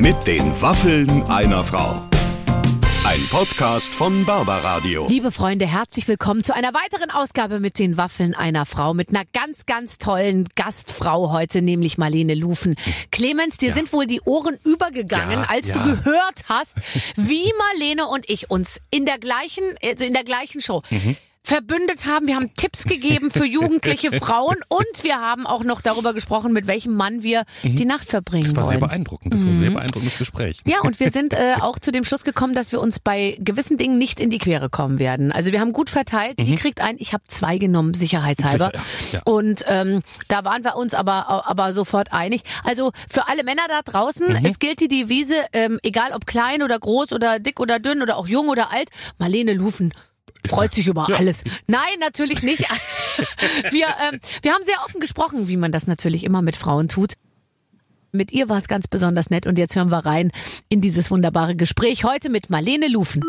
Mit den Waffeln einer Frau. Ein Podcast von Barbaradio. Liebe Freunde, herzlich willkommen zu einer weiteren Ausgabe mit den Waffeln einer Frau mit einer ganz, ganz tollen Gastfrau heute, nämlich Marlene Lufen. Clemens, dir sind wohl die Ohren übergegangen, Ja, als ja. du gehört hast, wie Marlene und ich uns in der gleichen, also in der gleichen Show Mhm. Verbündet haben. Wir haben Tipps gegeben für jugendliche Frauen und wir haben auch noch darüber gesprochen, mit welchem Mann wir die Nacht verbringen Mhm. Das war sehr wollen. beeindruckend. Das war ein sehr beeindruckendes Gespräch. Ja, und wir sind äh, auch zu dem Schluss gekommen, dass wir uns bei gewissen Dingen nicht in die Quere kommen werden. Also wir haben gut verteilt. Sie kriegt ein, ich habe zwei genommen, sicherheitshalber. Mhm. Sicher, ja, ja. Und ähm, da waren wir uns aber, aber sofort einig. Also für alle Männer da draußen, Mhm. es gilt die Devise, ähm, egal ob klein oder groß oder dick oder dünn oder auch jung oder alt, Marlene Lufen freut sich über Ja. alles. Nein, natürlich nicht. wir, ähm, wir haben sehr offen gesprochen, wie man das natürlich immer mit Frauen tut. Mit ihr war es ganz besonders nett und jetzt hören wir rein in dieses wunderbare Gespräch heute mit Marlene Lufen.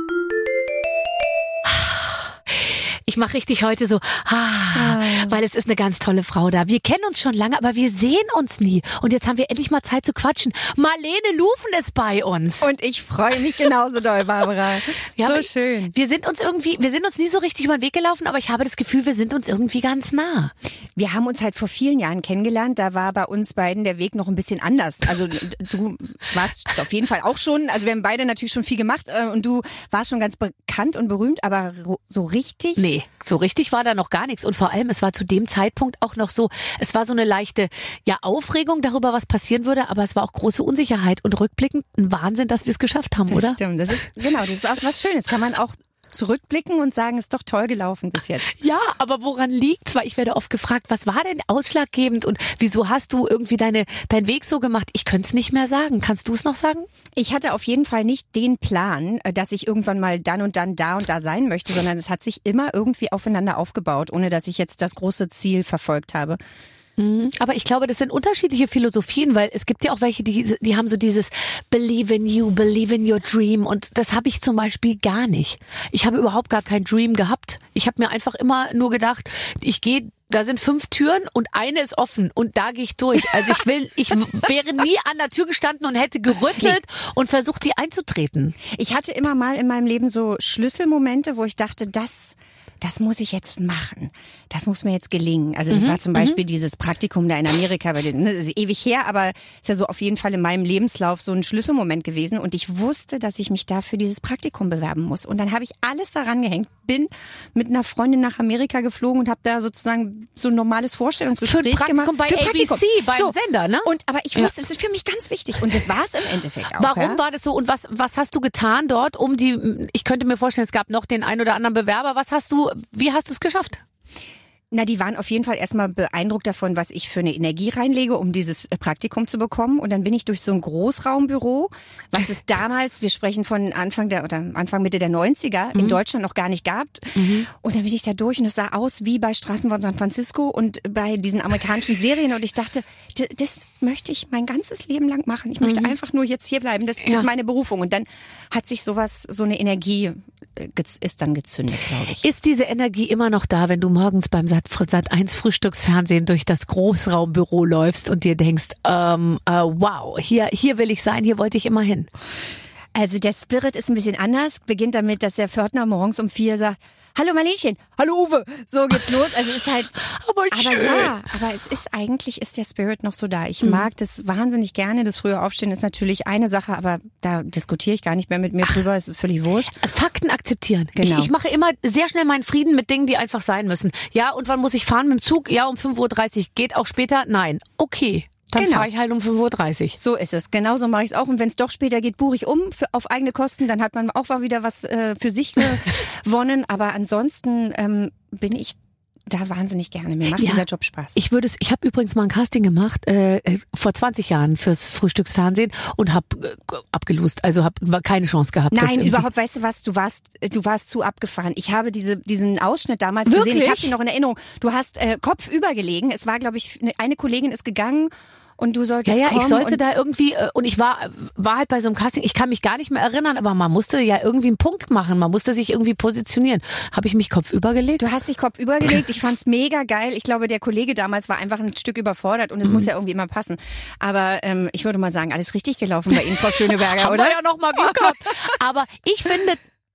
Ich mache richtig heute so, ah, weil es ist eine ganz tolle Frau da. Wir kennen uns schon lange, aber wir sehen uns nie. Und jetzt haben wir endlich mal Zeit zu quatschen. Marlene Lufen ist bei uns. Und ich freue mich genauso doll, Barbara. Ja, so schön. Wir sind uns irgendwie, wir sind uns nie so richtig über den Weg gelaufen, aber ich habe das Gefühl, wir sind uns irgendwie ganz nah. Wir haben uns halt vor vielen Jahren kennengelernt. Da war bei uns beiden der Weg noch ein bisschen anders. Also du warst auf jeden Fall auch schon, also wir haben beide natürlich schon viel gemacht äh, und du warst schon ganz bekannt und berühmt, aber so richtig. Nee, so richtig war da noch gar nichts. Und vor allem, es war zu dem Zeitpunkt auch noch so, es war so eine leichte, ja, Aufregung darüber, was passieren würde, aber es war auch große Unsicherheit und rückblickend ein Wahnsinn, dass wir es geschafft haben, das oder? stimmt. Das ist genau, das ist auch was Schönes. Kann man auch zurückblicken und sagen, ist doch toll gelaufen bis jetzt. Ja, aber woran liegt's? Weil ich werde oft gefragt, was war denn ausschlaggebend und wieso hast du irgendwie deine, deinen Weg so gemacht? Ich könnte es nicht mehr sagen. Kannst du es noch sagen? Ich hatte auf jeden Fall nicht den Plan, äh, dass ich irgendwann mal dann und dann da und da sein möchte, sondern es hat sich immer irgendwie aufeinander aufgebaut, ohne dass ich jetzt das große Ziel verfolgt habe. Aber ich glaube, das sind unterschiedliche Philosophien, weil es gibt ja auch welche, die, die haben so dieses Believe in you, believe in your dream. Und das habe ich zum Beispiel gar nicht. Ich habe überhaupt gar kein Dream gehabt. Ich habe mir einfach immer nur gedacht, ich gehe da sind fünf Türen und eine ist offen und da gehe ich durch. Also ich will, ich wäre nie an der Tür gestanden und hätte gerüttelt und versucht, die einzutreten. Ich hatte immer mal in meinem Leben so Schlüsselmomente, wo ich dachte, das, das muss ich jetzt machen. Das muss mir jetzt gelingen. Also das war zum Beispiel dieses Praktikum da in Amerika, weil ne, das ist ewig her, aber ist ja so auf jeden Fall in meinem Lebenslauf so ein Schlüsselmoment gewesen. Und ich wusste, dass ich mich da für dieses Praktikum bewerben muss. Und dann habe ich alles daran gehängt, bin mit einer Freundin nach Amerika geflogen und habe da sozusagen so ein normales Vorstellungsgespräch Für gemacht. bei für Praktikum. ABC, beim Sender, ne? Und aber ich wusste, es ist für mich ganz wichtig. Und das war es im Endeffekt auch. Warum ja? war das so und was, was hast du getan dort, um die, ich könnte mir vorstellen, es gab noch den einen oder anderen Bewerber. Was hast du, wie hast du es geschafft? Na, die waren auf jeden Fall erstmal beeindruckt davon, was ich für eine Energie reinlege, um dieses äh, Praktikum zu bekommen. Und dann bin ich durch so ein Großraumbüro, was es damals, wir sprechen von Anfang der oder Anfang Mitte der 90er, in Deutschland noch gar nicht gab. Und dann bin ich da durch und es sah aus wie bei Straßen von San Francisco und bei diesen amerikanischen Serien. Und ich dachte, das möchte ich mein ganzes Leben lang machen. Ich möchte einfach nur jetzt hier bleiben. Das Ja. ist meine Berufung. Und dann hat sich sowas, so eine Energie ist dann gezündet, glaube ich. Ist diese Energie immer noch da, wenn du morgens beim Sat, Sat 1 Frühstücksfernsehen durch das Großraumbüro läufst und dir denkst, ähm, äh, wow, hier, hier will ich sein, hier wollte ich immer hin. Also der Spirit ist ein bisschen anders. Beginnt damit, dass der Pförtner morgens um vier sagt, Hallo Marlenchen, hallo Uwe. So geht's los. Also es ist halt, Aber aber ja, aber es ist eigentlich ist der Spirit noch so da. Ich mag das wahnsinnig gerne. Das frühe Aufstehen ist natürlich eine Sache, aber da diskutiere ich gar nicht mehr mit mir drüber. Ist völlig wurscht. Fakten akzeptieren. Genau. Ich, ich mache immer sehr schnell meinen Frieden mit Dingen, die einfach sein müssen. Ja, und wann muss ich fahren mit dem Zug? Ja, um 5.30 Uhr. Geht auch später? Nein. Okay. Dann Genau. fahre ich halt um 5.30 Uhr. So ist es. Genauso mache ich es auch. Und wenn es doch später geht, buche ich um für, auf eigene Kosten. Dann hat man auch mal wieder was äh, für sich gewonnen. Aber ansonsten ähm, bin ich da wahnsinnig gerne. Mir macht Ja. dieser Job Spaß. Ich würde es, ich habe übrigens mal ein Casting gemacht äh, äh, vor 20 Jahren fürs Frühstücksfernsehen und habe äh, abgelust, also habe keine Chance gehabt. Nein, überhaupt, weißt du was, du warst, du warst zu abgefahren. Ich habe diese, diesen Ausschnitt damals Wirklich? gesehen, ich habe ihn noch in Erinnerung. Du hast äh, kopfüber gelegen, es war, glaube ich, eine, eine Kollegin ist gegangen und du solltest Ja, ja, ich sollte da irgendwie, äh, und ich war, war halt bei so einem Casting, ich kann mich gar nicht mehr erinnern, aber man musste ja irgendwie einen Punkt machen, man musste sich irgendwie positionieren. Habe ich mich kopfüber gelegt? Du hast dich Kopf übergelegt. Ich fand's mega geil. Ich glaube, der Kollege damals war einfach ein Stück überfordert und es Mhm. muss ja irgendwie immer passen. Aber ähm, ich würde mal sagen, alles richtig gelaufen bei Ihnen, Frau Schöneberger, Haben oder? wir ja noch mal Glück gehabt. Aber ich finde,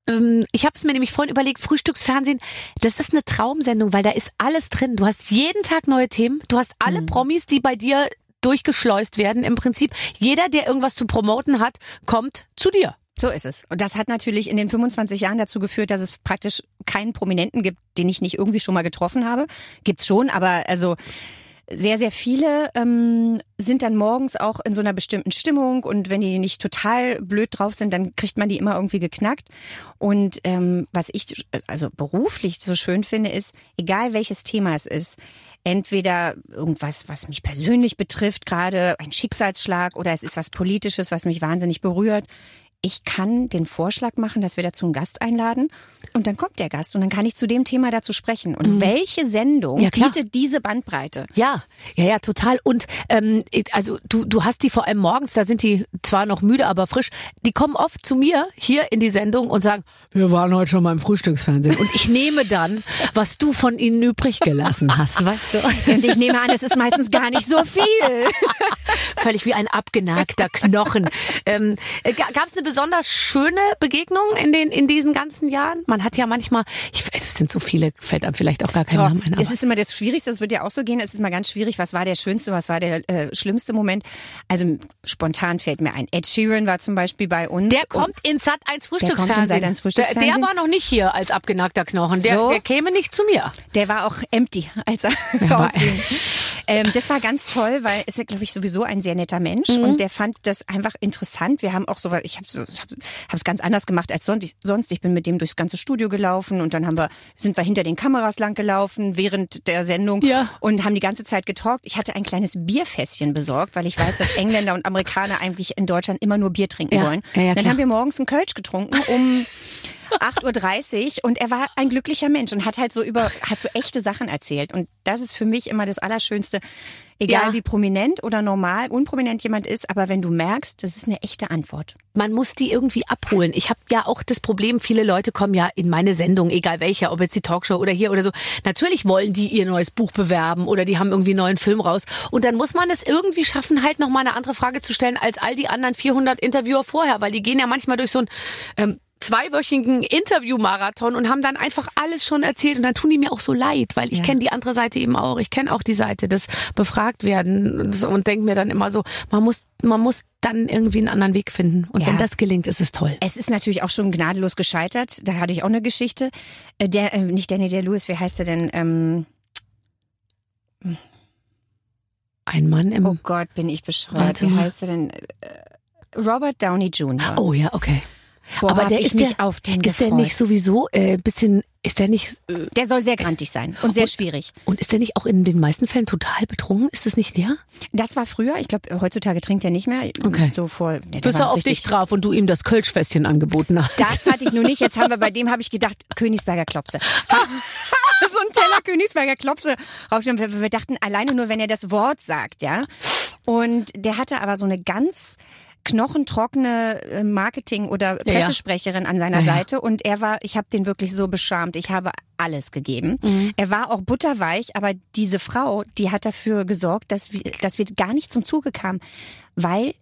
ähm, ich habe es mir nämlich vorhin überlegt, Frühstücksfernsehen, das ist eine Traumsendung, weil da ist alles drin. Du hast jeden Tag neue Themen, du hast alle Mhm. Promis, die bei dir durchgeschleust werden. Im Prinzip, jeder, der irgendwas zu promoten hat, kommt zu dir. So ist es. Und das hat natürlich in den 25 Jahren dazu geführt, dass es praktisch keinen Prominenten gibt, den ich nicht irgendwie schon mal getroffen habe. Gibt's schon, aber also sehr, sehr viele ähm, sind dann morgens auch in so einer bestimmten Stimmung und wenn die nicht total blöd drauf sind, dann kriegt man die immer irgendwie geknackt. Und ähm, was ich also beruflich so schön finde, ist, egal welches Thema es ist, entweder irgendwas, was mich persönlich betrifft, gerade ein Schicksalsschlag oder es ist was Politisches, was mich wahnsinnig berührt. Ich kann den Vorschlag machen, dass wir dazu einen Gast einladen und dann kommt der Gast und dann kann ich zu dem Thema dazu sprechen. Und welche Sendung Mhm. Ja, bietet diese Bandbreite? Ja, ja, ja, total. Und ähm, also du, du hast die vor allem morgens, da sind die zwar noch müde, aber frisch. Die kommen oft zu mir hier in die Sendung und sagen, wir waren heute schon mal im Frühstücksfernsehen. Und ich nehme dann, was du von ihnen übrig gelassen hast, weißt du? Und ich nehme an, es ist meistens gar nicht so viel. Völlig wie ein abgenagter Knochen. Ähm, Gab es eine besonders schöne Begegnung in den in diesen ganzen Jahren? Man hat ja manchmal, ich, es sind so viele, fällt einem vielleicht auch gar kein Doch, Name ein. es ist immer das Schwierigste, das wird ja auch so gehen, es ist immer ganz schwierig, was war der schönste, was war der äh, schlimmste Moment. Also spontan fällt mir ein, Ed Sheeran war zum Beispiel bei uns. Der kommt in Sat 1 kommt in Frühstücksfernsehen. Sat.1 Frühstücksfernsehen. Der, der war noch nicht hier als abgenagter Knochen. Der, So. der käme nicht zu mir. Der war auch empty, als er rausging. Ähm, das war ganz toll, weil ist ja, glaube ich, sowieso ein sehr netter Mensch Mhm. und der fand das einfach interessant. Wir haben auch so, ich habe es ganz anders gemacht als sonst. Ich, bin mit dem durchs ganze Studio gelaufen und dann haben wir, sind wir hinter den Kameras lang gelaufen während der Sendung Ja. und haben die ganze Zeit getalkt. Ich hatte ein kleines Bierfässchen besorgt, weil ich weiß, dass Engländer und Amerikaner eigentlich in Deutschland immer nur Bier trinken Ja. wollen. Ja, dann haben wir morgens einen Kölsch getrunken um 8.30 Uhr und er war ein glücklicher Mensch und hat halt so über, hat so echte Sachen erzählt. Und das ist für mich immer das Allerschönste. Egal Ja. wie prominent oder normal, unprominent jemand ist, aber wenn du merkst, das ist eine echte Antwort. Man muss die irgendwie abholen. Ich habe ja auch das Problem, viele Leute kommen ja in meine Sendung, egal welcher, ob jetzt die Talkshow oder hier oder so. Natürlich wollen die ihr neues Buch bewerben oder die haben irgendwie einen neuen Film raus. Und dann muss man es irgendwie schaffen, halt nochmal eine andere Frage zu stellen als all die anderen 400 Interviewer vorher, weil die gehen ja manchmal durch so ein ähm, zweiwöchigen Interviewmarathon und haben dann einfach alles schon erzählt und dann tun die mir auch so leid, weil ich Ja. kenne die andere Seite eben auch. Ich kenne auch die Seite des befragt werden und, so und denke mir dann immer so, man muss man muss dann irgendwie einen anderen Weg finden und Ja. wenn das gelingt, ist es toll. Es ist natürlich auch schon gnadenlos gescheitert. Da hatte ich auch eine Geschichte. Äh, Der, äh, nicht Danny der Lewis, wie heißt er denn? Ähm, Ein Mann im oh Gott, bin ich bescheuert. Wie heißt er denn? Äh, Robert Downey Jr. Oh ja, okay. Boah, aber der ich ist mich der, auf den ist der nicht sowieso äh, bisschen ist der nicht äh, Der soll sehr grantig sein und sehr schwierig. und ist der nicht auch in den meisten Fällen total betrunken? Ist das nicht der? Das war früher. Ich glaube, heutzutage trinkt er nicht mehr. Okay. So vor. Ja, der Bis war er auf dich traf und du ihm das Kölschfässchen angeboten hast. Das hatte ich nur nicht. Jetzt haben wir bei dem habe ich gedacht Königsberger Klopse. so ein Teller Königsberger Klopse. Wir, wir dachten alleine nur, wenn er das Wort sagt, ja. Und der hatte aber so eine ganz knochentrockene äh, Marketing- oder Ja, ja. Pressesprecherin an seiner Ja, ja. Seite und er war, ich habe den wirklich so beschamt. Ich habe alles gegeben. Mhm. Er war auch butterweich, aber diese Frau, die hat dafür gesorgt, dass wir, dass wir gar nicht zum Zuge kamen, weil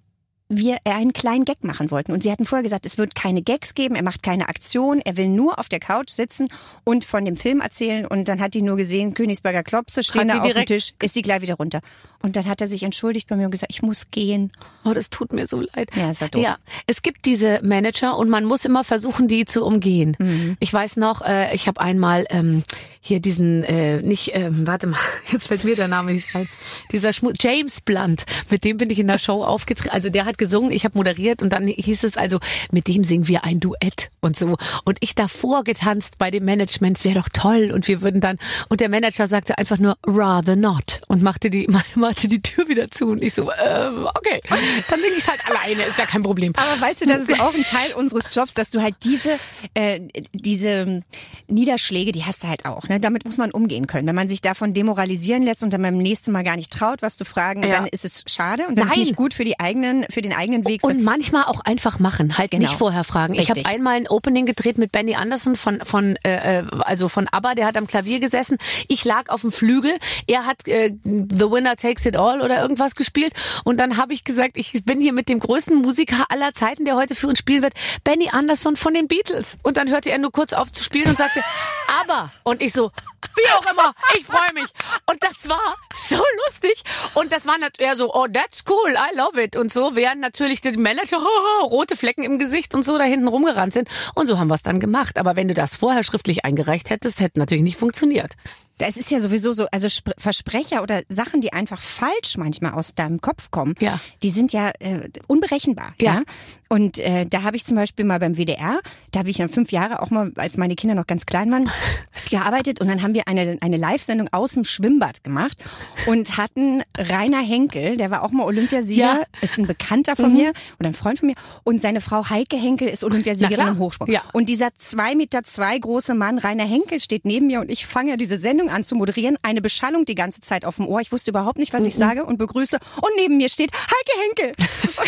wir einen kleinen Gag machen wollten. Und sie hatten vorher gesagt, es wird keine Gags geben, er macht keine Aktion, er will nur auf der Couch sitzen und von dem Film erzählen. Und dann hat die nur gesehen, Königsberger Klopse stehen da die auf dem Tisch, ist sie gleich wieder runter. Und dann hat er sich entschuldigt bei mir und gesagt, ich muss gehen. Oh, das tut mir so leid. Ja, ist ja doof. Ja, es gibt diese Manager und man muss immer versuchen, die zu umgehen. Mhm. Ich weiß noch, äh, ich habe einmal ähm, hier diesen, äh, nicht, ähm, warte mal, jetzt fällt mir der Name nicht ein, dieser Schmu James Blunt, mit dem bin ich in der Show aufgetreten. Also der hat hat gesungen, ich habe moderiert und dann hieß es also, mit dem singen wir ein Duett und so. Und ich davor getanzt bei dem Management, es wäre doch toll und wir würden dann, und der Manager sagte einfach nur, rather not und machte die, machte die Tür wieder zu und ich so, äh, okay, dann singe ich halt alleine, ist ja kein Problem. Aber weißt du, das ist auch ein Teil unseres Jobs, dass du halt diese, äh, diese Niederschläge, die hast du halt auch. Ne? Damit muss man umgehen können. Wenn man sich davon demoralisieren lässt und dann beim nächsten Mal gar nicht traut, was zu fragen, Ja. dann ist es schade und dann Nein. ist nicht gut für die eigenen, für den eigenen Weg. Und manchmal auch einfach machen, halt Genau. nicht vorher fragen. Ich habe Richtig. einmal ein Opening gedreht mit Benny Anderson von von äh, äh, also von ABBA, der hat am Klavier gesessen. Ich lag auf dem Flügel, er hat äh, The Winner Takes It All oder irgendwas gespielt und dann habe ich gesagt, ich bin hier mit dem größten Musiker aller Zeiten, der heute für uns spielen wird, Benny Anderson von den Beatles. Und dann hörte er nur kurz auf zu spielen und sagte, ABBA. Und ich so, wie auch immer, ich freue mich. Und das war so lustig. Und das war natürlich eher so, oh, that's cool, I love it. Und so, während natürlich die Manager rote Flecken im Gesicht und so da hinten rumgerannt sind. Und so haben wir es dann gemacht. Aber wenn du das vorher schriftlich eingereicht hättest, hätte natürlich nicht funktioniert. Das ist ja sowieso so, also Spr Versprecher oder Sachen, die einfach falsch manchmal aus deinem Kopf kommen, Ja. die sind ja äh, unberechenbar. Ja. Ja. Und äh, da habe ich zum Beispiel mal beim WDR, da habe ich dann fünf Jahre auch mal, als meine Kinder noch ganz klein waren, gearbeitet und dann haben wir eine, eine Live-Sendung aus dem Schwimmbad gemacht und hatten Rainer Henkel, der war auch mal Olympiasieger, Ja. Mhm. ist ein Bekannter von mir oder ein Freund von mir und seine Frau Heike Henkel ist Olympiasiegerin im Hochsprung. Ja. Und dieser zwei Meter zwei große Mann, Rainer Henkel, steht neben mir und ich fange diese Sendung an zu moderieren. Eine Beschallung die ganze Zeit auf dem Ohr. Ich wusste überhaupt nicht, was Mhm. ich sage und begrüße. Und neben mir steht Heike Henkel.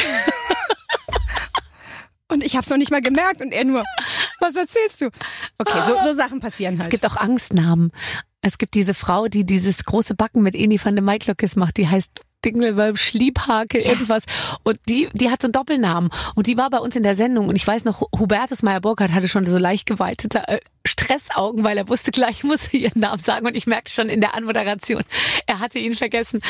und ich habe es noch nicht mal gemerkt und er nur, was erzählst du? Okay, so, so Sachen passieren Es halt. gibt auch Angstnamen. Es gibt diese Frau, die dieses große Backen mit Eni van de Maiklöckes macht, die heißt Dingelwölb, Schliebhake, irgendwas. Und die, die hat so einen Doppelnamen. Und die war bei uns in der Sendung. Und ich weiß noch, Hubertus Meyer-Burkhardt hatte schon so leicht geweitete äh, Stressaugen, weil er wusste gleich, muss er ihren Namen sagen. Und ich merkte schon in der Anmoderation, er hatte ihn vergessen.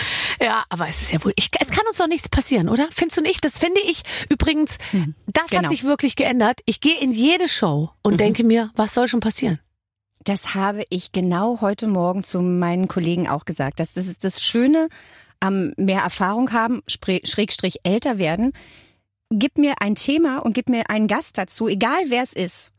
Ja, aber es ist ja wohl, ich, es kann uns doch nichts passieren, oder? Findest du nicht? Das finde ich übrigens, das hat genau. sich wirklich geändert. Ich gehe in jede Show und denke mir, was soll schon passieren? Das habe ich genau heute Morgen zu meinen Kollegen auch gesagt. Das, das ist das Schöne am mehr Erfahrung haben, Schrägstrich älter werden. Gib mir ein Thema und gib mir einen Gast dazu, egal wer es ist.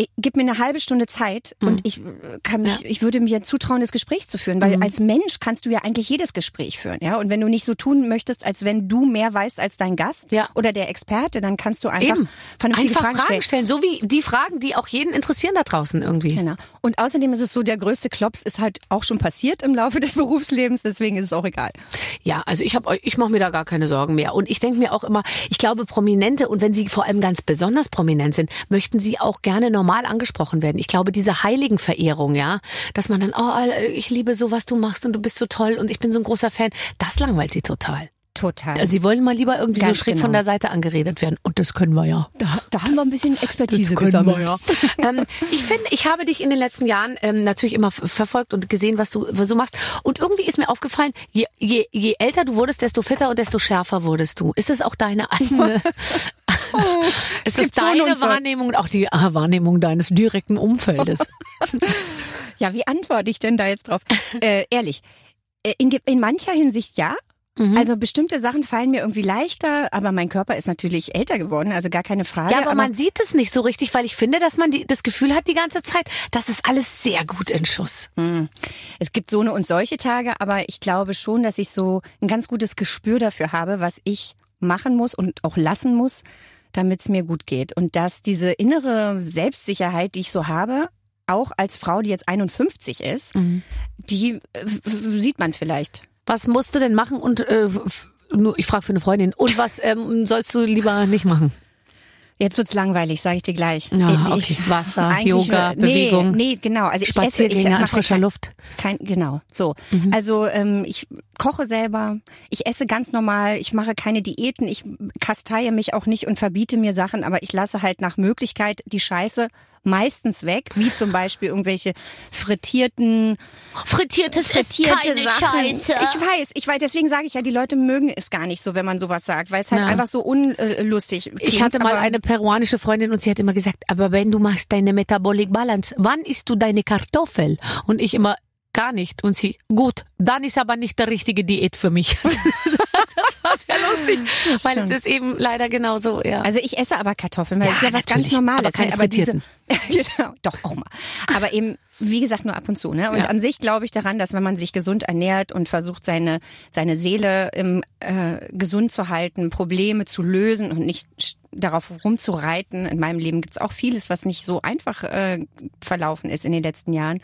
Ich, gib mir eine halbe Stunde Zeit und ich äh, kann mich, ich würde mir zutrauen, das Gespräch zu führen, weil Mhm. als Mensch kannst du ja eigentlich jedes Gespräch führen, ja. Und wenn du nicht so tun möchtest, als wenn du mehr weißt als dein Gast Ja. oder der Experte, dann kannst du einfach Eben. vernünftige Einfach Fragen, Fragen stellen. stellen. So wie die Fragen, die auch jeden interessieren da draußen irgendwie. Genau. Und außerdem ist es so, der größte Klops ist halt auch schon passiert im Laufe des Berufslebens, deswegen ist es auch egal. Ja, also ich habe ich mache mir da gar keine Sorgen mehr und ich denke mir auch immer, ich glaube prominente und wenn sie vor allem ganz besonders prominent sind, möchten sie auch gerne normal angesprochen werden. Ich glaube diese Heiligenverehrung, ja, dass man dann oh, ich liebe so was du machst und du bist so toll und ich bin so ein großer Fan, das langweilt sie total. Total. Also sie wollen mal lieber irgendwie Ganz so schräg genau. von der Seite angeredet werden und das können wir ja. da, da haben wir ein bisschen Expertise können gesammelt. wir, ja. ähm, ich finde, ich habe dich in den letzten Jahren ähm, natürlich immer verfolgt und gesehen, was du, du machst. Und irgendwie ist mir aufgefallen, je, je, je älter du wurdest, desto fitter und desto schärfer wurdest du. Ist es auch deine eigene, ist es gibt so deine so. Wahrnehmung und auch die ah, Wahrnehmung deines direkten Umfeldes? Ja, wie antworte ich denn da jetzt drauf? äh, ehrlich, äh, in, in mancher Hinsicht ja. Mhm. Also bestimmte Sachen fallen mir irgendwie leichter, aber mein Körper ist natürlich älter geworden, also gar keine Frage. Ja, aber man sieht es nicht so richtig, weil ich finde, dass man die, das Gefühl hat die ganze Zeit, das ist alles sehr gut in Schuss. Es gibt so eine und solche Tage, aber ich glaube schon, dass ich so ein ganz gutes Gespür dafür habe, was ich machen muss und auch lassen muss, damit es mir gut geht. Und dass diese innere Selbstsicherheit, die ich so habe, auch als Frau, die jetzt 51 ist, die äh, sieht man vielleicht. Was musst du denn machen und äh, nur ich frage für eine Freundin und was ähm, sollst du lieber nicht machen? Jetzt wird's langweilig, sage ich dir gleich. Ja, ich, okay. Wasser, eigentlich Yoga, nee, Bewegung. Nee, genau. Also ich esse, ich Spaziergänge an frischer kein, Luft. Kein, genau, so. Also ähm, ich koche selber, ich esse ganz normal, ich mache keine Diäten, ich kasteie mich auch nicht und verbiete mir Sachen, aber ich lasse halt nach Möglichkeit die Scheiße meistens weg, wie zum Beispiel irgendwelche frittierten, Frittiertes frittierte Sachen. Ich weiß, ich weiß, deswegen sage ich ja, die Leute mögen es gar nicht so, wenn man sowas sagt, weil es halt Ja. einfach so unlustig klingt. Ich hatte mal eine peruanische Freundin und sie hat immer gesagt, aber wenn du machst deine Metabolic Balance, wann isst du deine Kartoffel? Und ich immer, gar nicht. Und sie, gut, dann ist aber nicht der richtige Diät für mich. das war sehr lustig, weil es ist eben leider genauso, ja. Also ich esse aber Kartoffeln, weil Ja, es ist ja was ganz Normales. aber keine ne? aber diese, genau, doch auch mal. Aber eben, wie gesagt, nur ab und zu. Ne? Und Ja. an sich glaube ich daran, dass wenn man sich gesund ernährt und versucht, seine, seine Seele im, äh, gesund zu halten, Probleme zu lösen und nicht darauf rumzureiten. In meinem Leben gibt's auch vieles, was nicht so einfach äh, verlaufen ist in den letzten Jahren.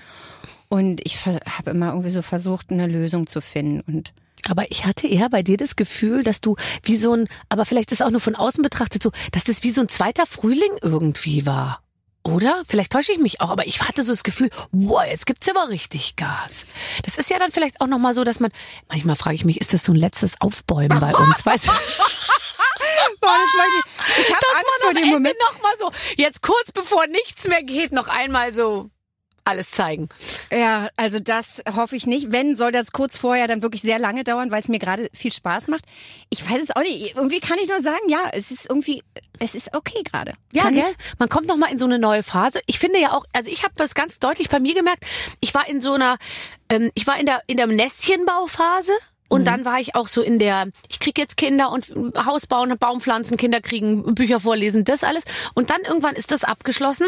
Und ich habe immer irgendwie so versucht, eine Lösung zu finden. Und Aber ich hatte eher bei dir das Gefühl, dass du wie so ein, aber vielleicht ist auch nur von außen betrachtet so, dass das wie so ein zweiter Frühling irgendwie war. Oder? Vielleicht täusche ich mich auch, aber ich hatte so das Gefühl, wow, jetzt gibt's aber richtig Gas. Das ist ja dann vielleicht auch nochmal so, dass man, manchmal frage ich mich, ist das so ein letztes Aufbäumen bei uns? Weißt du? Boah, das ich. Ich habe Angst vor dem Moment. noch mal so, jetzt kurz bevor nichts mehr geht, noch einmal so alles zeigen. Ja, also das hoffe ich nicht. Wenn, soll das kurz vorher dann wirklich sehr lange dauern, weil es mir gerade viel Spaß macht. Ich weiß es auch nicht. Irgendwie kann ich nur sagen, ja, es ist irgendwie, es ist okay gerade. Ja, Kann gell? Man kommt noch mal in so eine neue Phase. Ich finde ja auch, also ich habe das ganz deutlich bei mir gemerkt. Ich war in so einer, ähm, ich war in der in der Nestchenbauphase. Und dann war ich auch so in der, ich krieg jetzt Kinder und Haus bauen, Baum pflanzen, Kinder kriegen, Bücher vorlesen, das alles. Und dann irgendwann ist das abgeschlossen.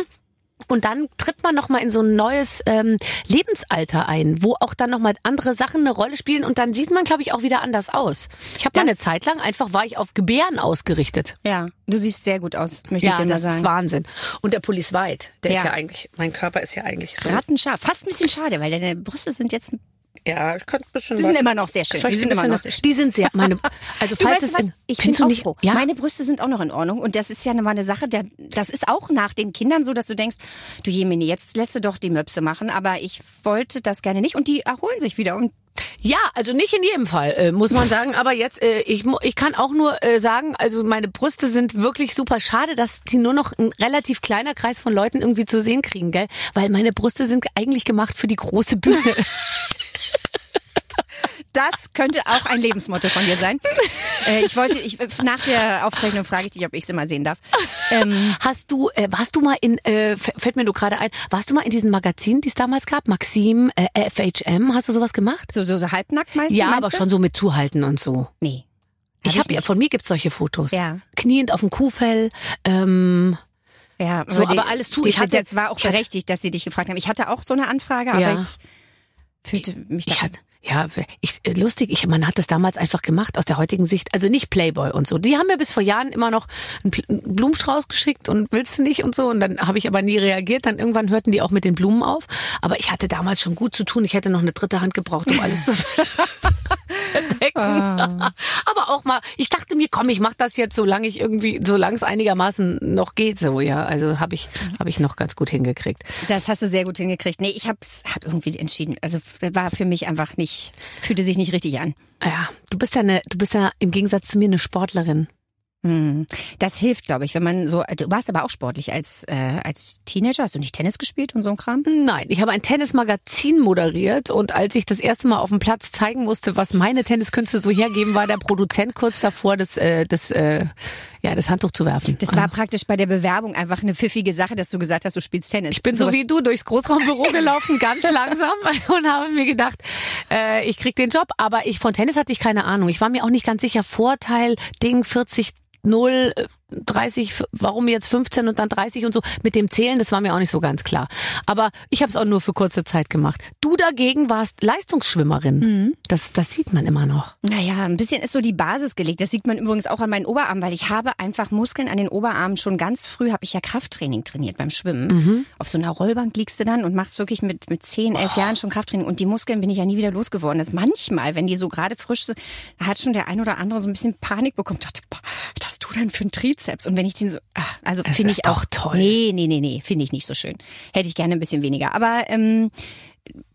Und dann tritt man noch mal in so ein neues ähm, Lebensalter ein, wo auch dann noch mal andere Sachen eine Rolle spielen und dann sieht man, glaube ich, auch wieder anders aus. Ich habe mal eine Zeit lang einfach war ich auf Gebären ausgerichtet. Ja, du siehst sehr gut aus, möchte Ja, ich dir mal das ist sagen. Wahnsinn. Und der Pulli ist weit. Der Ja. ist ja eigentlich, mein Körper ist ja eigentlich so. Rattenscharf. Fast ein bisschen schade, weil deine Brüste sind jetzt, Ja, ich könnte ein bisschen. sind immer noch sehr schön. Die sind immer noch sehr schön. die sind sehr, meine, also Du falls weißt es was? in, ich bin auch nicht, froh. ja? Meine Brüste sind auch noch in Ordnung und das ist ja mal eine Sache, der, das ist auch nach den Kindern so, dass du denkst, du Jemini, jetzt lässt du doch die Möpse machen, aber ich wollte das gerne nicht und die erholen sich wieder und Ja, also nicht in jedem Fall, äh, muss man sagen. Aber jetzt, äh, ich, ich kann auch nur äh, sagen, also meine Brüste sind wirklich super schade, dass die nur noch ein relativ kleiner Kreis von Leuten irgendwie zu sehen kriegen, gell? Weil meine Brüste sind eigentlich gemacht für die große Bühne. Das könnte auch ein Lebensmotto von dir sein. Äh, ich wollte, ich, nach der Aufzeichnung frage ich dich, ob ich sie mal sehen darf. Ähm, Hast du, äh, warst du mal in, äh, fällt mir nur gerade ein, warst du mal in diesen Magazinen, die es damals gab? Maxim, äh, FHM, hast du sowas gemacht? so, so, so halbnackt meist Ja, aber du? schon so mit Zuhalten und so. Nee. Ich Hab habe ja, von mir gibt's solche Fotos. Ja. Kniend auf dem Kuhfell. Ähm, Ja, So, die- aber alles zu. Die, Ich hatte- das war auch ich berechtigt, dass sie dich gefragt haben. Ich hatte auch so eine Anfrage, aber Ja. ich fühlte mich da. ich hatte, ja, ich, äh, lustig, ich, man hat das damals einfach gemacht aus der heutigen Sicht. Also nicht Playboy und so. Die haben mir bis vor Jahren immer noch einen Blumenstrauß geschickt und willst du nicht und so. Und dann habe ich aber nie reagiert. Dann irgendwann hörten die auch mit den Blumen auf. Aber ich hatte damals schon gut zu tun. Ich hätte noch eine dritte Hand gebraucht, um alles zu verdecken. Ah. Aber auch mal, ich dachte mir, komm, ich mach das jetzt, solange ich irgendwie, solange es einigermaßen noch geht, so, ja. Also habe ich, habe ich noch ganz gut hingekriegt. Das hast du sehr gut hingekriegt. Nee, ich hab's hab irgendwie entschieden. Also war für mich einfach nicht, fühlte sich nicht richtig an. Ja, du bist ja eine, du bist ja im Gegensatz zu mir eine Sportlerin. Hm. Das hilft, glaube ich, wenn man so. Du warst aber auch sportlich als äh, als Teenager. Hast du nicht Tennis gespielt und so ein Kram? Nein, ich habe ein Tennismagazin moderiert und als ich das erste Mal auf dem Platz zeigen musste, was meine Tenniskünste so hergeben, war der Produzent kurz davor, das, äh, das, äh, ja, das Handtuch zu werfen. Das war praktisch bei der Bewerbung einfach eine pfiffige Sache, dass du gesagt hast, du spielst Tennis. Ich bin so wie du durchs Großraumbüro gelaufen, ganz langsam und habe mir gedacht, äh, ich krieg den Job. Aber ich von Tennis hatte ich keine Ahnung. Ich war mir auch nicht ganz sicher. Vorteil, Ding 40, 0, äh, 30, f- warum jetzt 15 und dann 30 und so. Mit dem Zählen, das war mir auch nicht so ganz klar. Aber ich habe es auch nur für kurze Zeit gemacht. Du dagegen warst Leistungsschwimmerin. Das, das sieht man immer noch. Naja, ein bisschen ist so die Basis gelegt. Das sieht man übrigens auch an meinen Oberarmen, weil ich habe einfach Muskeln an den Oberarmen. Schon ganz früh habe ich ja Krafttraining trainiert beim Schwimmen. Mhm. Auf so einer Rollbank liegst du dann und machst wirklich mit, mit 10, 11 Jahren schon Krafttraining. Und die Muskeln bin ich ja nie wieder losgeworden. Das manchmal, wenn die so gerade frisch sind, da hat schon der ein oder andere so ein bisschen Panik bekommen. Dachte, boah, was hast du denn für einen Trizeps? Und wenn ich den so, ah, also finde ich doch auch toll. Nee, nee, nee, nee, finde ich nicht so schön. Hätte ich gerne ein bisschen weniger. Aber ähm,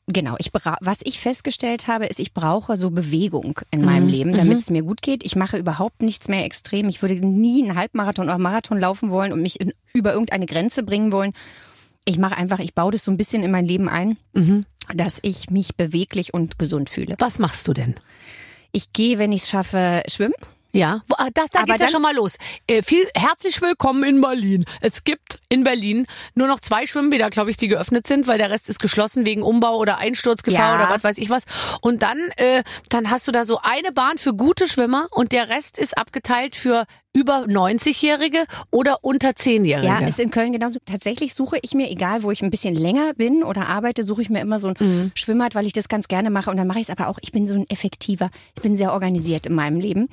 Genau, ich was ich festgestellt habe, ist, ich brauche so Bewegung in meinem Leben, damit es mir gut geht. Ich mache überhaupt nichts mehr extrem. Ich würde nie einen Halbmarathon oder Marathon laufen wollen und mich in, über irgendeine Grenze bringen wollen. Ich mache einfach, ich baue das so ein bisschen in mein Leben ein, dass ich mich beweglich und gesund fühle. Was machst du denn? Ich gehe, wenn ich es schaffe, schwimmen. Ja, ah, das, da geht's ja schon mal los. Äh, viel herzlich willkommen in Berlin. Es gibt in Berlin nur noch zwei Schwimmbäder, glaube ich, die geöffnet sind, weil der Rest ist geschlossen wegen Umbau oder Einsturzgefahr Ja. oder was weiß ich was. Und dann, äh, dann hast du da so eine Bahn für gute Schwimmer und der Rest ist abgeteilt für über 90-Jährige oder unter 10-Jährige. Ja, ist in Köln genauso. Tatsächlich suche ich mir, egal wo ich ein bisschen länger bin oder arbeite, suche ich mir immer so ein Mhm. Schwimmbad, weil ich das ganz gerne mache. Und dann mache ich es aber auch, ich bin so ein effektiver, ich bin sehr organisiert in meinem Leben.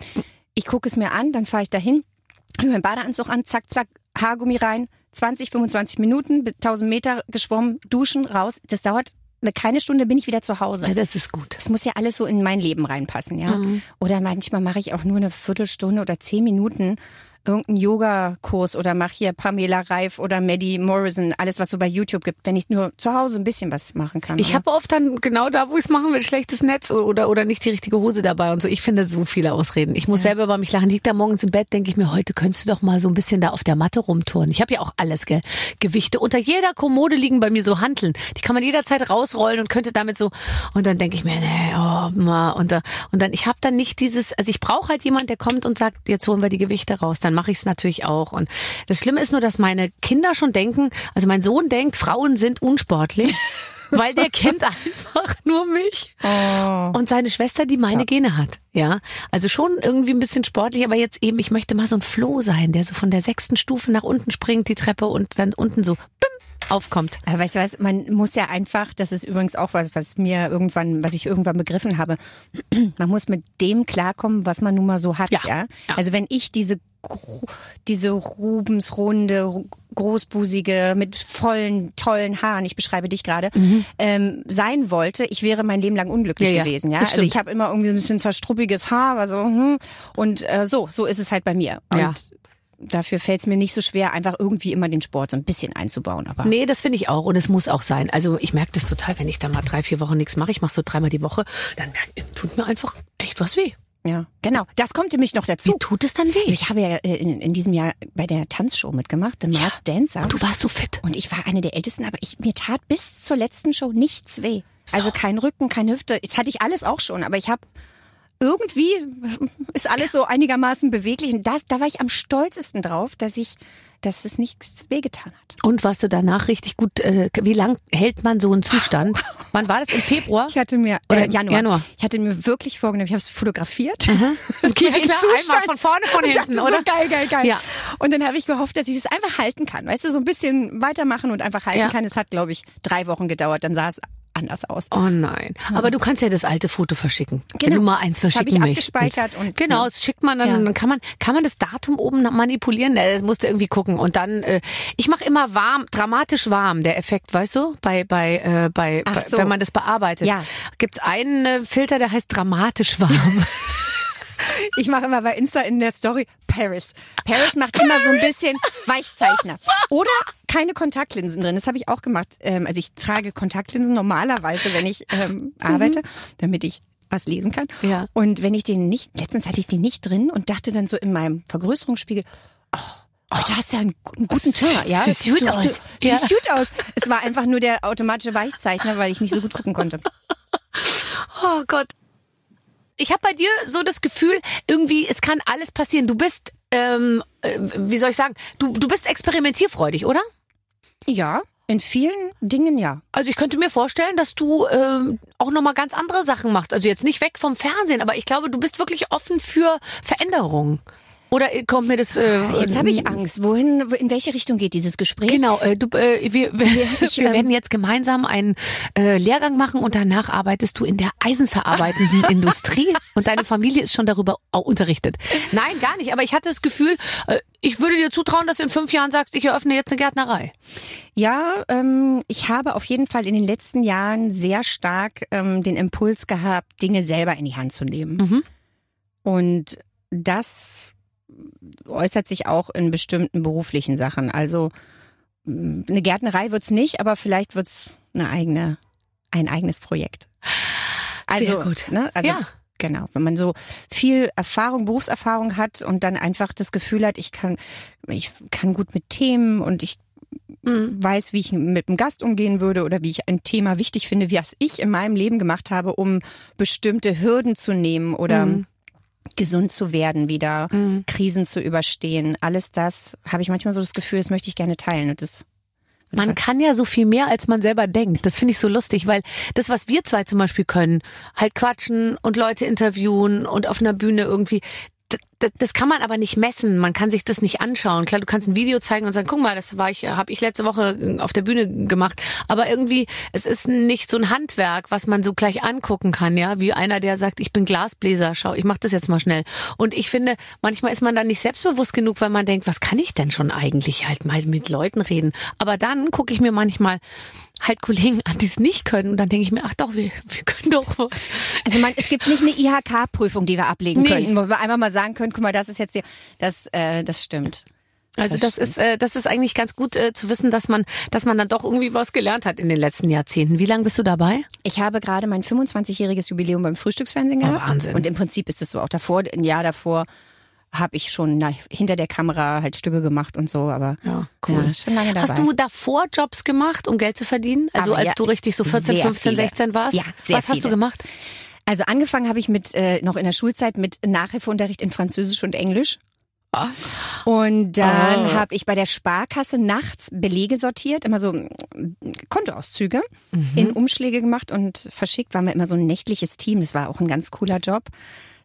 Ich gucke es mir an, dann fahre ich dahin, habe meinen Badeanzug an, zack, zack, Haargummi rein, 20, 25 Minuten, 1000 Meter geschwommen, duschen, raus. Das dauert eine keine Stunde, bin ich wieder zu Hause. Ja, das ist gut. Das muss ja alles so in mein Leben reinpassen, ja. Mhm. Oder manchmal mache ich auch nur eine Viertelstunde oder zehn Minuten irgendeinen Yoga-Kurs oder mache hier Pamela Reif oder Maddie Morrison, alles was so bei YouTube gibt, wenn ich nur zu Hause ein bisschen was machen kann. Ich oder? habe oft dann genau da, wo ich es machen will, schlechtes Netz oder oder nicht die richtige Hose dabei und so. Ich finde so viele Ausreden. Ich muss selber über mich lachen. Liegt da morgens im Bett, denke ich mir, heute könntest du doch mal so ein bisschen da auf der Matte rumturnen. Ich habe ja auch alles, gell? Gewichte. Unter jeder Kommode liegen bei mir so Hanteln. Die kann man jederzeit rausrollen und könnte damit so. Und dann denke ich mir, nee, oh, ma. Und, da- und dann, ich habe dann nicht dieses, also ich brauche halt jemand, der kommt und sagt, jetzt holen wir die Gewichte raus. Dann mache ich es natürlich auch. Und das Schlimme ist nur, dass meine Kinder schon denken, also mein Sohn denkt, Frauen sind unsportlich. weil der kennt einfach nur mich. Und seine Schwester, die meine Gene hat. Ja, also schon irgendwie ein bisschen sportlich, aber jetzt eben, ich möchte mal so ein Floh sein, der so von der sechsten Stufe nach unten springt, die Treppe und dann unten so bim, aufkommt. Aber weißt du was, man muss ja einfach, das ist übrigens auch was, was mir irgendwann, was ich irgendwann begriffen habe, man muss mit dem klarkommen, was man nun mal so hat, Ja, ja. ja. Also wenn ich diese diese Rubensrunde, ru- großbusige, mit vollen, tollen Haaren, ich beschreibe dich gerade, ähm, sein wollte, ich wäre mein Leben lang unglücklich Mhm. Ja, gewesen. Ja, also ich habe immer irgendwie ein bisschen zerstruppiges Haar, also hm, und äh, so, so ist es halt bei mir. Und Ja. dafür fällt es mir nicht so schwer, einfach irgendwie immer den Sport so ein bisschen einzubauen. Aber Nee, das finde ich auch und es muss auch sein. Also ich merke das total, wenn ich da mal drei, vier Wochen nichts mache, ich mache so dreimal die Woche, dann merk, tut mir einfach echt was weh. Ja, genau. Das kommt nämlich noch dazu. Wie tut es dann weh? Ich habe ja äh, in, in diesem Jahr bei der Tanzshow mitgemacht, The Masked Dancer. Und du warst so fit. Und ich war eine der ältesten, aber ich, mir tat bis zur letzten Show nichts weh. Also kein Rücken, keine Hüfte. Jetzt hatte ich alles auch schon, aber ich habe irgendwie ist alles so einigermaßen beweglich. Und das, da war ich am stolzesten drauf, dass ich, dass es nichts wehgetan hat. Und warst du danach richtig gut, äh, wie lang hält man so einen Zustand? Wann war das? Im Februar? Ich hatte mir Oder äh, Januar. Januar. Ich hatte mir wirklich vorgenommen, ich habe es fotografiert. Okay, Den klar, Zustand. einmal von vorne, von hinten, dachte oder? So geil, geil, geil. Ja. Und dann habe ich gehofft, dass ich es einfach halten kann. Weißt du, so ein bisschen weitermachen und einfach halten Ja. kann. Es hat, glaube ich, drei Wochen gedauert. Dann sah es anders aus. Oh nein. Aber du kannst ja das alte Foto verschicken. Wenn Genau. du mal eins verschicken ich möchtest. abgespeichert und- genau, ja. das schickt man dann, Ja. dann kann man, kann man das Datum oben manipulieren. Das musst du irgendwie gucken. Und dann, äh, ich mache immer warm, dramatisch warm, der Effekt, weißt du? Bei, bei, äh, bei, Ach bei so. wenn man das bearbeitet. Ja. Gibt's einen äh, Filter, der heißt dramatisch warm. Ich mache immer bei Insta in der Story Paris. Paris macht immer so ein bisschen Weichzeichner. Oder keine Kontaktlinsen drin. Das habe ich auch gemacht. Ähm, also ich trage Kontaktlinsen normalerweise, wenn ich ähm, arbeite, damit ich was lesen kann. Ja. Und wenn ich den nicht, letztens hatte ich den nicht drin und dachte dann so in meinem Vergrößerungsspiegel, ach, heute hast du ja einen, einen guten Teint, ja? sieht gut du- aus. Sieht Ja. gut aus. Es war einfach nur der automatische Weichzeichner, weil ich nicht so gut gucken konnte. Oh Gott. Ich habe bei dir so das Gefühl, irgendwie, es kann alles passieren. Du bist, ähm, äh, wie soll ich sagen, du, du bist experimentierfreudig, oder? Ja, in vielen Dingen ja. Also ich könnte mir vorstellen, dass du ähm, auch noch mal ganz andere Sachen machst. Also jetzt nicht weg vom Fernsehen, aber ich glaube, du bist wirklich offen für Veränderungen. Oder äh, kommt mir das? Äh, Jetzt habe ich Angst. Wohin, wo- in welche Richtung geht dieses Gespräch? Genau, äh, du, äh, wir, wir, ich, wir ähm, werden jetzt gemeinsam einen äh, Lehrgang machen und danach arbeitest du in der eisenverarbeitenden Industrie und deine Familie ist schon darüber auch unterrichtet. Nein, gar nicht. Aber ich hatte das Gefühl, äh, ich würde dir zutrauen, dass du in fünf Jahren sagst, ich eröffne jetzt eine Gärtnerei. Ja, ähm, ich habe auf jeden Fall in den letzten Jahren sehr stark ähm, den Impuls gehabt, Dinge selber in die Hand zu nehmen. Mhm. Und das äußert sich auch in bestimmten beruflichen Sachen. Also mh, eine Gärtnerei wird's nicht, aber vielleicht wird's eine eigene, ein eigenes Projekt. Also, Sehr gut. Ne, also, Ja. Genau, wenn man so viel Erfahrung, Berufserfahrung hat und dann einfach das Gefühl hat, ich kann, ich kann gut mit Themen und ich Mhm. weiß, wie ich mit einem Gast umgehen würde oder wie ich ein Thema wichtig finde, wie was ich in meinem Leben gemacht habe, um bestimmte Hürden zu nehmen oder Mhm. Gesund zu werden, wieder Krisen zu überstehen. Alles das habe ich manchmal so das Gefühl, das möchte ich gerne teilen. Und das Man kann ja so viel mehr, als man selber denkt. Das finde ich so lustig, weil das, was wir zwei zum Beispiel können, halt quatschen und Leute interviewen und auf einer Bühne irgendwie, das, kann man aber nicht messen. Man kann sich das nicht anschauen. Klar, du kannst ein Video zeigen und sagen, guck mal, das war ich, habe ich letzte Woche auf der Bühne gemacht. Aber irgendwie, es ist nicht so ein Handwerk, was man so gleich angucken kann, ja, wie einer, der sagt, ich bin Glasbläser. Schau, ich mache das jetzt mal schnell. Und ich finde, manchmal ist man dann nicht selbstbewusst genug, weil man denkt, was kann ich denn schon eigentlich halt mal mit Leuten reden? Aber dann gucke ich mir manchmal halt Kollegen an, die es nicht können. Und dann denke ich mir, ach doch, wir, wir können doch was. Also man, es gibt nicht eine IHK-Prüfung, die wir ablegen Nee. könnten, wo wir einfach mal sagen können, guck mal, das ist jetzt hier, das, äh, das stimmt. Also Das das, ist, äh, das ist eigentlich ganz gut äh, zu wissen, dass man, dass man dann doch irgendwie was gelernt hat in den letzten Jahrzehnten. Wie lange bist du dabei? Ich habe gerade mein 25-jähriges Jubiläum beim Frühstücksfernsehen Oh, gehabt. Wahnsinn. Und im Prinzip ist es so auch davor, ein Jahr davor habe ich schon na, hinter der Kamera halt Stücke gemacht und so, aber Ja, cool. Ja, schon lange dabei. Hast du davor Jobs gemacht, um Geld zu verdienen? Also Aber als ja, du richtig so 14, sehr 15, viele. 16 warst? Ja, sehr Was hast du viele. gemacht? Also angefangen habe ich mit äh, noch in der Schulzeit mit Nachhilfeunterricht in Französisch und Englisch. Und dann Oh. habe ich bei der Sparkasse nachts Belege sortiert, immer so mm, Kontoauszüge in Umschläge gemacht und verschickt. Waren wir immer so ein nächtliches Team. Das war auch ein ganz cooler Job.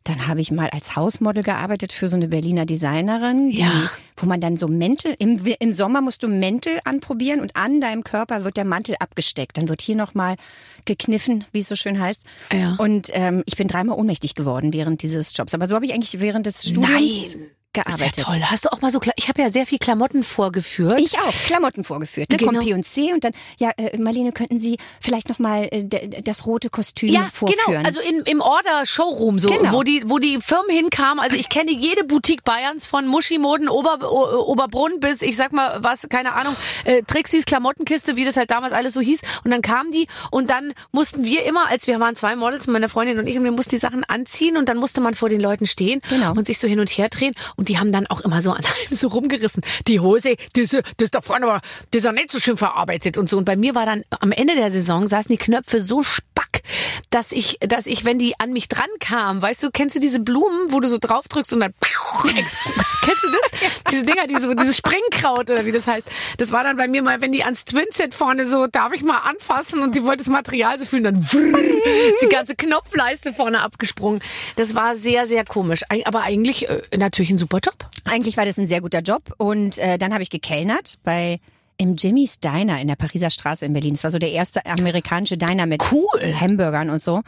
Dann habe ich mal als Hausmodel gearbeitet für so eine Berliner Designerin, die, Ja. wo man dann so Mäntel, im, im Sommer musst du Mäntel anprobieren und an deinem Körper wird der Mantel abgesteckt. Dann wird hier nochmal gekniffen, wie es so schön heißt. Ja. Und ähm, ich bin dreimal ohnmächtig geworden während dieses Jobs. Aber so habe ich eigentlich während des Studiums Nein. Das ist ja gearbeitet. toll. Hast du auch mal so, ich habe ja sehr viel Klamotten vorgeführt. Ich auch, Klamotten vorgeführt. Ne? Genau. Kommt P&C und dann, ja, äh, Marlene, könnten Sie vielleicht nochmal äh, das rote Kostüm ja, vorführen? genau. Also in, im Order Showroom so, Genau. wo die wo die Firmen hinkamen. Also ich kenne jede Boutique Bayerns von Muschimoden Ober, O- Oberbrunn bis ich sag mal was, keine Ahnung, äh, Trixis Klamottenkiste, wie das halt damals alles so hieß. Und dann kamen die und dann mussten wir immer, als wir waren zwei Models, meine Freundin und ich, und wir mussten die Sachen anziehen und dann musste man vor den Leuten stehen Genau. und sich so hin und her drehen. Und die haben dann auch immer so an einem so rumgerissen. Die Hose, das ist da vorne aber, die ist doch nicht so schön verarbeitet und so. Und bei mir war dann am Ende der Saison saßen die Knöpfe so spack, dass ich, dass ich, wenn die an mich dran kam, weißt du, kennst du diese Blumen, wo du so drauf drückst und dann kennst du das? Diese Dinger, die so, dieses Springkraut oder wie das heißt. Das war dann bei mir mal, wenn die ans Twinset vorne so, darf ich mal anfassen und die wollte das Material so fühlen, dann ist die ganze Knopfleiste vorne abgesprungen. Das war sehr, sehr komisch. Aber eigentlich äh, natürlich ein super Job. Eigentlich war das ein sehr guter Job und äh, dann habe ich gekellnert bei im Jimmy's Diner in der Pariser Straße in Berlin. Das war so der erste amerikanische Diner mit Cool. Hamburgern und so.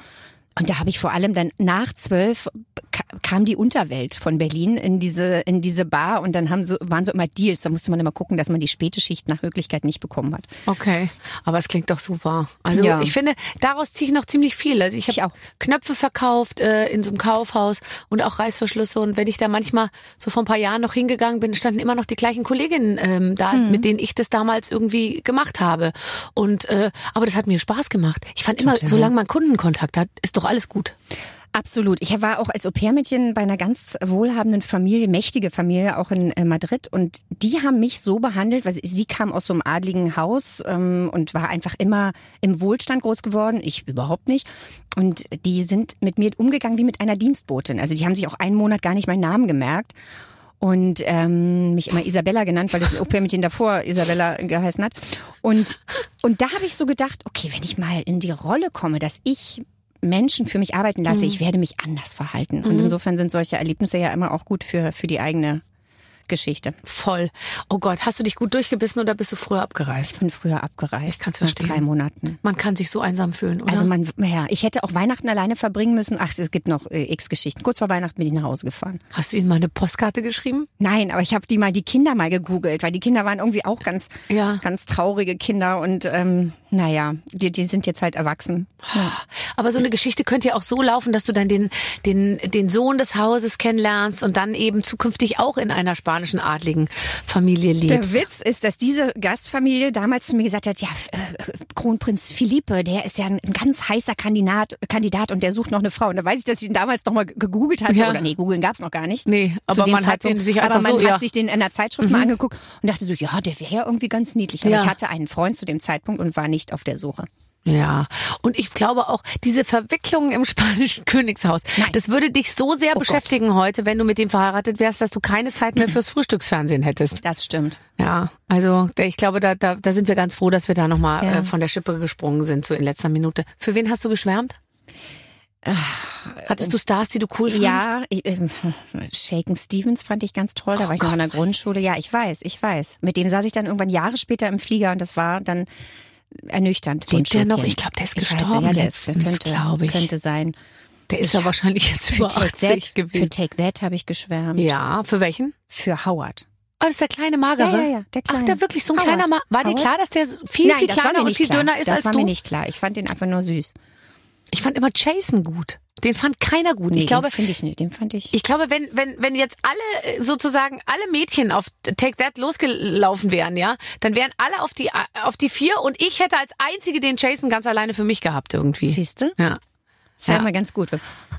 Und da habe ich vor allem dann nach zwölf ka- kam die Unterwelt von Berlin in diese in diese Bar und dann haben so waren so immer Deals. Da musste man immer gucken, dass man die späte Schicht nach Möglichkeit nicht bekommen hat. Okay, aber es klingt doch super. Also Ja. ich finde, daraus ziehe ich noch ziemlich viel. Also ich habe auch. Knöpfe verkauft äh, in so einem Kaufhaus und auch Reißverschlüsse. Und wenn ich da manchmal so vor ein paar Jahren noch hingegangen bin, standen immer noch die gleichen Kolleginnen ähm, da, Mhm. mit denen ich das damals irgendwie gemacht habe. Und äh, aber das hat mir Spaß gemacht. Ich fand immer, Total. solange man Kundenkontakt hat, ist doch alles gut. Absolut. Ich war auch als Au-pair-Mädchen bei einer ganz wohlhabenden Familie, mächtige Familie, auch in äh, Madrid. Und die haben mich so behandelt, weil sie, sie kam aus so einem adligen Haus ähm, und war einfach immer im Wohlstand groß geworden. Ich überhaupt nicht. Und die sind mit mir umgegangen wie mit einer Dienstbotin. Also die haben sich auch einen Monat gar nicht meinen Namen gemerkt. Und ähm, mich immer Isabella genannt, weil das Au-pair-Mädchen davor Isabella geheißen hat. Und, und da habe ich so gedacht, okay, wenn ich mal in die Rolle komme, dass ich Menschen für mich arbeiten lasse, ich werde mich anders verhalten. Und insofern sind solche Erlebnisse ja immer auch gut für, für die eigene Geschichte. Voll. Oh Gott, hast du dich gut durchgebissen oder bist du früher abgereist? Ich bin früher abgereist. Ich kann's nach verstehen. drei Monaten. Man kann sich so einsam fühlen, oder? Also man, ja, ich hätte auch Weihnachten alleine verbringen müssen. Ach, es gibt noch äh, x Geschichten. Kurz vor Weihnachten bin ich nach Hause gefahren. hast du ihnen mal eine Postkarte geschrieben? Nein, aber ich habe die mal die Kinder mal gegoogelt, weil die Kinder waren irgendwie auch ganz, Ja. ganz traurige Kinder und ähm, naja, die, die sind jetzt halt erwachsen. Ja. Aber so eine Geschichte könnte ja auch so laufen, dass du dann den, den, den Sohn des Hauses kennenlernst und dann eben zukünftig auch in einer spanischen adligen Familie Der lebst. Witz ist, dass diese Gastfamilie damals zu mir gesagt hat, ja, äh, Kronprinz Philippe, der ist ja ein ganz heißer Kandidat, Kandidat und der sucht noch eine Frau. Und da weiß ich, dass ich ihn damals noch mal gegoogelt hatte. Ja. Oder nee, googeln gab's noch gar nicht. Nee, aber man hat Zeitpunkt. den sich Aber einfach man so, hat ja. sich den in der Zeitschrift mal angeguckt und dachte so, ja, der wäre ja irgendwie ganz niedlich. Aber Ja. ich hatte einen Freund zu dem Zeitpunkt und war nicht auf der Suche. Ja, und ich glaube auch, diese Verwicklungen im spanischen Königshaus, Nein. das würde dich so sehr Oh beschäftigen heute, wenn du mit dem verheiratet wärst, dass du keine Zeit mehr fürs Frühstücksfernsehen hättest. Das stimmt. Ja, also ich glaube, da, da, da sind wir ganz froh, dass wir da nochmal Ja. äh, von der Schippe gesprungen sind, so in letzter Minute. Für wen hast du geschwärmt? Hattest du Stars, die du cool fandst? Ja, ähm, Shaken Stevens fand ich ganz toll. Da Oh war ich noch in der Grundschule. Ja, ich weiß, ich weiß. Mit dem saß ich dann irgendwann Jahre später im Flieger und das war dann ernüchternd. Lebt der noch? Ich glaub, der ist Ich gestorben ja, der ist, letztens, könnte, glaub ich. Könnte sein. Der ist ja wahrscheinlich jetzt über Für Take 80 That, für gewesen. Take That habe ich geschwärmt. Ja, für welchen? Für Howard. Oh, das ist der kleine Magere? Ja, ja, ja, der Ach, Kleine. der wirklich so ein Howard. kleiner Ma War dir klar, dass der viel, Nein, viel das war kleiner und viel klar. dünner ist das als war du? mir nicht klar. Ich fand den einfach nur süß. Ich fand immer Jason gut. Den fand keiner gut. Nee, ich glaube, den finde ich nicht. Den fand ich. ich glaube, wenn, wenn, wenn jetzt alle, äh, sozusagen, alle Mädchen auf Take That losgelaufen wären, ja, dann wären alle auf die, auf die vier und ich hätte als einzige den Jason ganz alleine für mich gehabt irgendwie. Siehst du? Ja. Das Ja. immer ganz gut.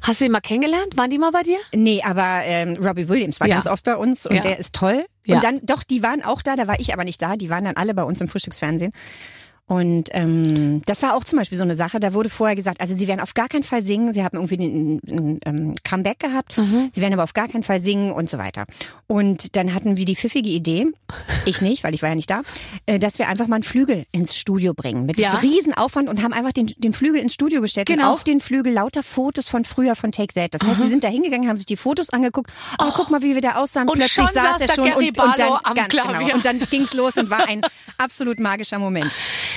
Hast du ihn mal kennengelernt? Waren die mal bei dir? Nee, aber ähm, Robbie Williams war Ja. ganz oft bei uns und Ja. der ist toll. Ja. Und dann, doch, die waren auch da, da war ich aber nicht da, die waren dann alle bei uns im Frühstücksfernsehen. Und ähm, das war auch zum Beispiel so eine Sache, da wurde vorher gesagt, also sie werden auf gar keinen Fall singen, sie haben irgendwie ein, ein, ein Comeback gehabt, Mhm. sie werden aber auf gar keinen Fall singen und so weiter. Und dann hatten wir die pfiffige Idee, ich nicht, weil ich war ja nicht da, äh, dass wir einfach mal einen Flügel ins Studio bringen mit Ja. Riesenaufwand und haben einfach den, den Flügel ins Studio gestellt Genau. und auf den Flügel lauter Fotos von früher von Take That. Das heißt, sie sind da hingegangen, haben sich die Fotos angeguckt. Oh, guck mal, wie wir da aussahen. Und Plötzlich saß er schon und, und dann ganz Klavier. genau. Und dann ging's los und war ein absolut magischer Moment.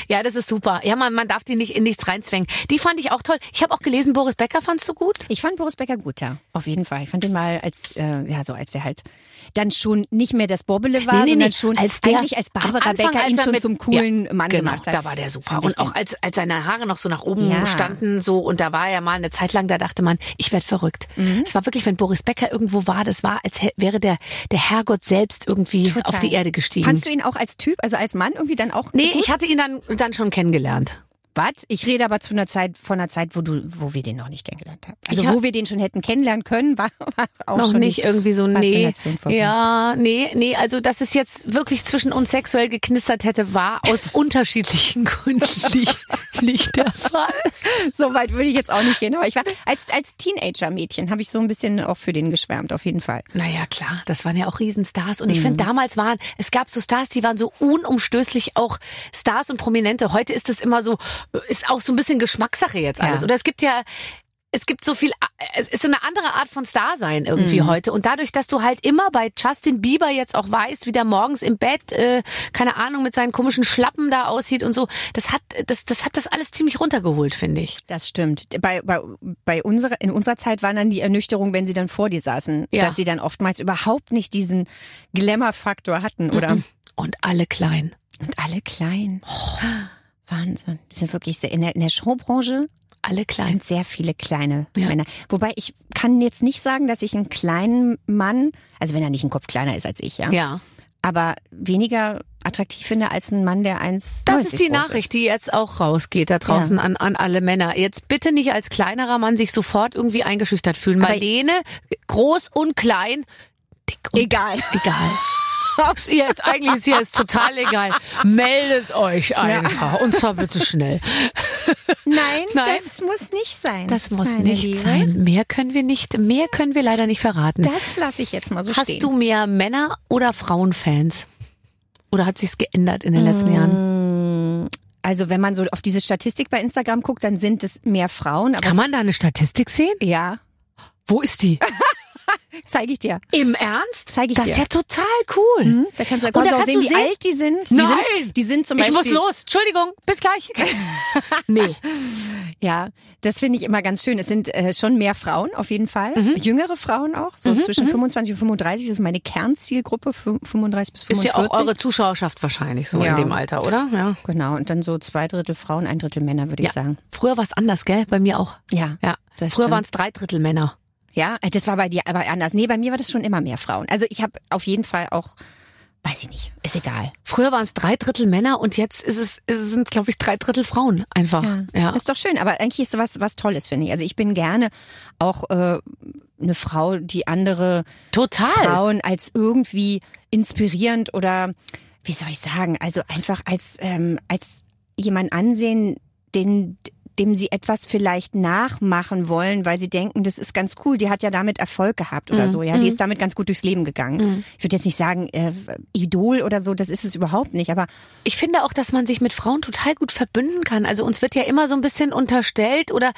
Ja, das ist super. Ja, man, man darf die nicht in nichts reinzwängen. Die fand ich auch toll. Ich habe auch gelesen, Boris Becker fandst du gut? Ich fand Boris Becker gut, ja, auf jeden Fall. Ich fand den mal als äh, ja so als der halt dann schon nicht mehr das Bobbele war, Nee, nee, sondern schon Als der- eigentlich als Barbara Anfang, Becker als ihn schon mit- zum coolen ja, Mann genau, gemacht hat. Da war der super. Und auch als, als seine Haare noch so nach oben Ja. standen, so, und da war er mal eine Zeit lang, da dachte man, ich werd verrückt. Mhm. Es war wirklich, wenn Boris Becker irgendwo war, das war, als wäre der, der Herrgott selbst irgendwie Total. auf die Erde gestiegen. Fandst du ihn auch als Typ, also als Mann irgendwie dann auch nee, gut? ich hatte ihn dann, dann schon kennengelernt. Was? Ich rede aber zu einer Zeit, von einer Zeit, wo du, wo wir den noch nicht kennengelernt haben. Also Ich hab- wo wir den schon hätten kennenlernen können, war, war auch noch schon nicht irgendwie so, nee. Ja, nee, nee, also dass es jetzt wirklich zwischen uns sexuell geknistert hätte, war aus unterschiedlichen Gründen nicht, nicht der Fall. So weit würde ich jetzt auch nicht gehen. Aber ich war als, als Teenager-Mädchen habe ich so ein bisschen auch für den geschwärmt, auf jeden Fall. Naja, klar, das waren ja auch Riesenstars. Und ich Mhm. finde, damals waren, es gab so Stars, die waren so unumstößlich auch Stars und Prominente. Heute ist es immer so, ist auch so ein bisschen Geschmackssache jetzt alles. Ja. Oder es gibt ja, es gibt so viel, es ist so eine andere Art von Star sein irgendwie Mhm. heute. Und dadurch, dass du halt immer bei Justin Bieber jetzt auch weißt, wie der morgens im Bett, äh, keine Ahnung, mit seinen komischen Schlappen da aussieht und so, das hat, das, das hat das alles ziemlich runtergeholt, finde ich. Das stimmt. Bei, bei, bei unserer, in unserer Zeit waren dann die Ernüchterung, wenn sie dann vor dir saßen, Ja. dass sie dann oftmals überhaupt nicht diesen Glamour-Faktor hatten, oder? Und alle klein. Und alle klein. Wahnsinn. Die sind wirklich sehr, in der, in der Showbranche Alle klein. sind sehr viele kleine Ja. Männer. Wobei ich kann jetzt nicht sagen, dass ich einen kleinen Mann, also wenn er nicht einen Kopf kleiner ist als ich, ja, Ja. aber weniger attraktiv finde als ein Mann, der 1,90 Das ist die Nachricht, die jetzt auch rausgeht da draußen Ja. an, an alle Männer. Jetzt bitte nicht als kleinerer Mann sich sofort irgendwie eingeschüchtert fühlen. Aber- Marlene, groß und klein, dick und Egal. egal. Ist ihr jetzt, eigentlich ist ihr jetzt total egal. Meldet euch einfach. Und zwar bitte schnell. Nein, Nein. das muss nicht sein. Das muss nicht Liebe. sein. Mehr können wir nicht, mehr können wir leider nicht verraten. Das lasse ich jetzt mal so Hast stehen. du mehr Männer- oder Frauenfans? Oder hat sich's geändert in den letzten Jahren? Also wenn man so auf diese Statistik bei Instagram guckt, dann sind es mehr Frauen. Aber Kann man da eine Statistik sehen? ja, Wo ist die? zeige ich dir. Im Ernst? Zeig ich das dir. ist ja total cool. Hm? Da kannst du, da kannst auch sehen, du wie sehen- alt die sind. Die Nein! Sind, die sind zum Ich Beispiel. muss los. Entschuldigung, bis gleich. nee. Ja, das finde ich immer ganz schön. Es sind äh, schon mehr Frauen auf jeden Fall. Mhm. Jüngere Frauen auch. So zwischen 25 und 35 das ist meine Kernzielgruppe, fü- 35 bis Ist 45. ja auch eure Zuschauerschaft wahrscheinlich so Ja. in dem Alter, oder? Ja. Genau, und dann so zwei Drittel Frauen, ein Drittel Männer, würde ich sagen. Früher war es anders, gell? Bei mir auch. Ja, Ja. Das Früher waren es drei Drittel Männer. Ja, das war bei dir aber anders. Nee, bei mir war das schon immer mehr Frauen. Also ich habe auf jeden Fall auch, weiß ich nicht, ist egal. Früher waren es drei Drittel Männer und jetzt ist es, es sind, glaube ich, drei Drittel Frauen einfach. Ja. Ist doch schön, aber eigentlich ist was was Tolles, finde ich. Also ich bin gerne auch äh, eine Frau, die andere Total. Frauen als irgendwie inspirierend oder wie soll ich sagen, also einfach als ähm, als jemand ansehen, den dem sie etwas vielleicht nachmachen wollen, weil sie denken, das ist ganz cool, die hat ja damit Erfolg gehabt oder Mhm. so, ja, die ist damit ganz gut durchs Leben gegangen. Ich würde jetzt nicht sagen, äh, Idol oder so, das ist es überhaupt nicht, aber Ich finde auch, dass man sich mit Frauen total gut verbünden kann. Also uns wird ja immer so ein bisschen unterstellt oder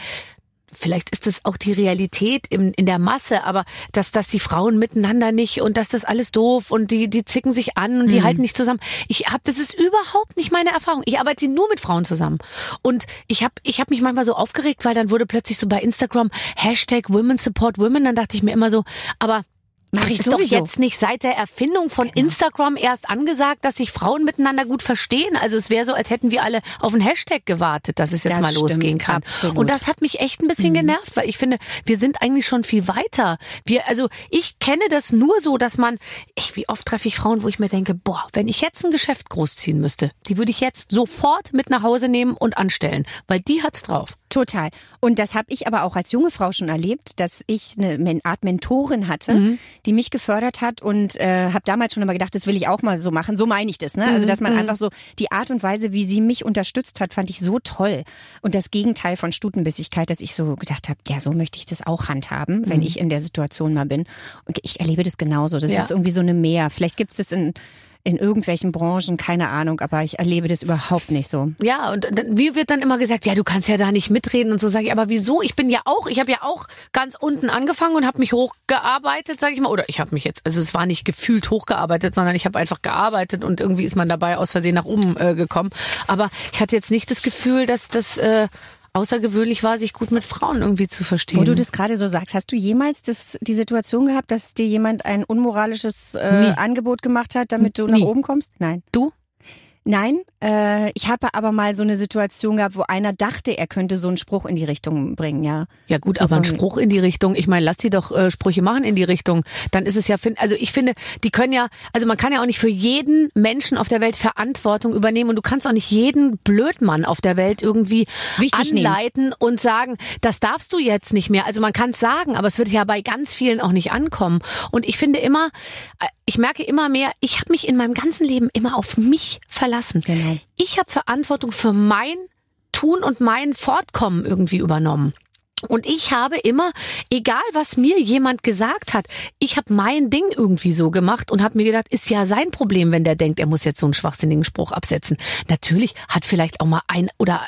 vielleicht ist das auch die Realität in, in der Masse, aber dass, dass die Frauen miteinander nicht und dass das alles doof und die, die zicken sich an und die halten nicht zusammen. Ich habe, das ist überhaupt nicht meine Erfahrung. Ich arbeite nur mit Frauen zusammen. Und ich habe ich hab mich manchmal so aufgeregt, weil dann wurde plötzlich so bei Instagram Hashtag Women Support Women. Dann dachte ich mir immer so, aber Mach das ich doch jetzt nicht seit der Erfindung von Instagram erst angesagt, dass sich Frauen miteinander gut verstehen. Also es wäre so, als hätten wir alle auf einen Hashtag gewartet, dass es jetzt Das mal stimmt, losgehen kann. absolut. Mhm. Und das hat mich echt ein bisschen genervt, weil ich finde, wir sind eigentlich schon viel weiter. Wir, also ich kenne das nur so, dass man, ich, wie oft treffe ich Frauen, wo ich mir denke, boah, wenn ich jetzt ein Geschäft großziehen müsste, die würde ich jetzt sofort mit nach Hause nehmen und anstellen, weil die hat's drauf. Total. Und das habe ich aber auch als junge Frau schon erlebt, dass ich eine Art Mentorin hatte, Mhm. die mich gefördert hat und äh, habe damals schon immer gedacht, das will ich auch mal so machen. So meine ich das. Ne? Mhm. Also dass man einfach so die Art und Weise, wie sie mich unterstützt hat, fand ich so toll. Und das Gegenteil von Stutenbissigkeit, dass ich so gedacht habe, ja, so möchte ich das auch handhaben, wenn ich in der Situation mal bin. Und ich erlebe das genauso. Das Mhm. Ja. ist irgendwie so eine Mehr. Vielleicht gibt es das in in irgendwelchen Branchen, keine Ahnung, aber ich erlebe das überhaupt nicht so. Ja, und dann, wie wird dann immer gesagt, ja, du kannst ja da nicht mitreden und so sage ich, aber wieso? Ich bin ja auch, ich habe ja auch ganz unten angefangen und habe mich hochgearbeitet, sage ich mal, oder ich habe mich jetzt, also es war nicht gefühlt hochgearbeitet, sondern ich habe einfach gearbeitet und irgendwie ist man dabei aus Versehen nach oben äh, gekommen. Aber ich hatte jetzt nicht das Gefühl, dass das äh, außergewöhnlich war, sich gut mit Frauen irgendwie zu verstehen. Wo du das gerade so sagst, hast du jemals das, die Situation gehabt, dass dir jemand ein unmoralisches äh. Angebot gemacht hat, damit du Nie. nach oben kommst? Nein. du? Nein, äh, ich habe aber mal so eine Situation gehabt, wo einer dachte, er könnte so einen Spruch in die Richtung bringen, ja. Ja gut, So aber ein von- Spruch in die Richtung, ich meine, lass die doch äh, Sprüche machen in die Richtung. Dann ist es ja, also ich finde, die können ja, also man kann ja auch nicht für jeden Menschen auf der Welt Verantwortung übernehmen und du kannst auch nicht jeden Blödmann auf der Welt irgendwie Wichtig nehmen. anleiten und sagen, das darfst du jetzt nicht mehr. Also man kann es sagen, aber es wird ja bei ganz vielen auch nicht ankommen. Und ich finde immer, äh, ich merke immer mehr, ich habe mich in meinem ganzen Leben immer auf mich verlassen. Genau. Ich habe Verantwortung für mein Tun und mein Fortkommen irgendwie übernommen. Und ich habe immer, egal was mir jemand gesagt hat, ich habe mein Ding irgendwie so gemacht und habe mir gedacht, ist ja sein Problem, wenn der denkt, er muss jetzt so einen schwachsinnigen Spruch absetzen. Natürlich hat vielleicht auch mal ein oder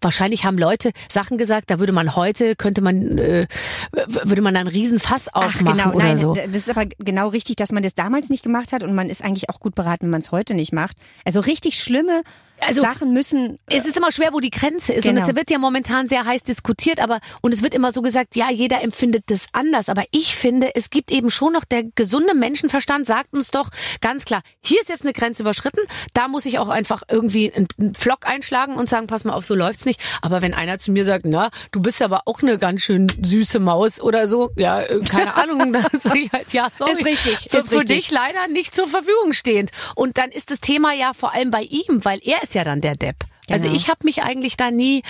wahrscheinlich haben Leute Sachen gesagt, da würde man heute könnte man äh, würde man einen Riesenfass Ach aufmachen genau, oder nein, so. das ist aber genau richtig, dass man das damals nicht gemacht hat und man ist eigentlich auch gut beraten, wenn man es heute nicht macht. Also richtig schlimme Also- Sachen müssen Es ist immer schwer, wo die Grenze ist. Genau. Und es wird ja momentan sehr heiß diskutiert, aber und es wird immer so gesagt, ja, jeder empfindet das anders. Aber ich finde, es gibt eben schon noch der gesunde Menschenverstand, sagt uns doch ganz klar, hier ist jetzt eine Grenze überschritten, da muss ich auch einfach irgendwie einen Pflock einschlagen und sagen, pass mal auf, so läuft's nicht. Aber wenn einer zu mir sagt, na, du bist aber auch eine ganz schön süße Maus oder so, ja, äh, keine Ahnung, dann sage ich halt, ja, sorry. Ist richtig, Für, ist für richtig. dich leider nicht zur Verfügung stehend. Und dann ist das Thema ja vor allem bei ihm, weil er ist ja dann der Depp. Also Genau. ich habe mich eigentlich da nie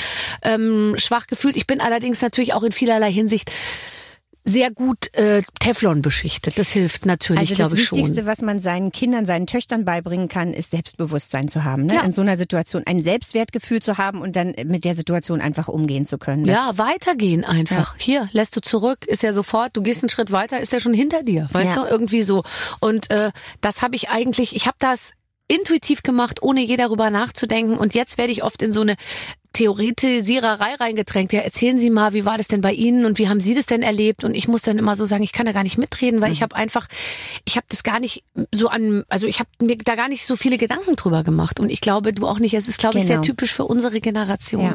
ähm, schwach gefühlt. Ich bin allerdings natürlich auch in vielerlei Hinsicht sehr gut äh, Teflon beschichtet. Das hilft natürlich, Also das glaube ich Wichtigste, schon. was man seinen Kindern, seinen Töchtern beibringen kann, ist Selbstbewusstsein zu haben. Ne? Ja. In so einer Situation ein Selbstwertgefühl zu haben und dann mit der Situation einfach umgehen zu können. Das, Ja, weitergehen einfach. Hier, lässt du zurück, ist ja sofort, du gehst einen Schritt weiter, ist er schon hinter dir. Weißt Ja. du, irgendwie so. Und äh, das habe ich eigentlich, ich habe das intuitiv gemacht, ohne je darüber nachzudenken. Und jetzt werde ich oft in so eine Theoretisiererei reingedrängt. Ja, erzählen Sie mal, wie war das denn bei Ihnen und wie haben Sie das denn erlebt? Und ich muss dann immer so sagen, ich kann da gar nicht mitreden, weil Mhm. ich habe einfach, ich habe das gar nicht so an, also ich habe mir da gar nicht so viele Gedanken drüber gemacht. Und ich glaube, du auch nicht. Es ist, glaube ich, sehr Genau. typisch für unsere Generation. Ja.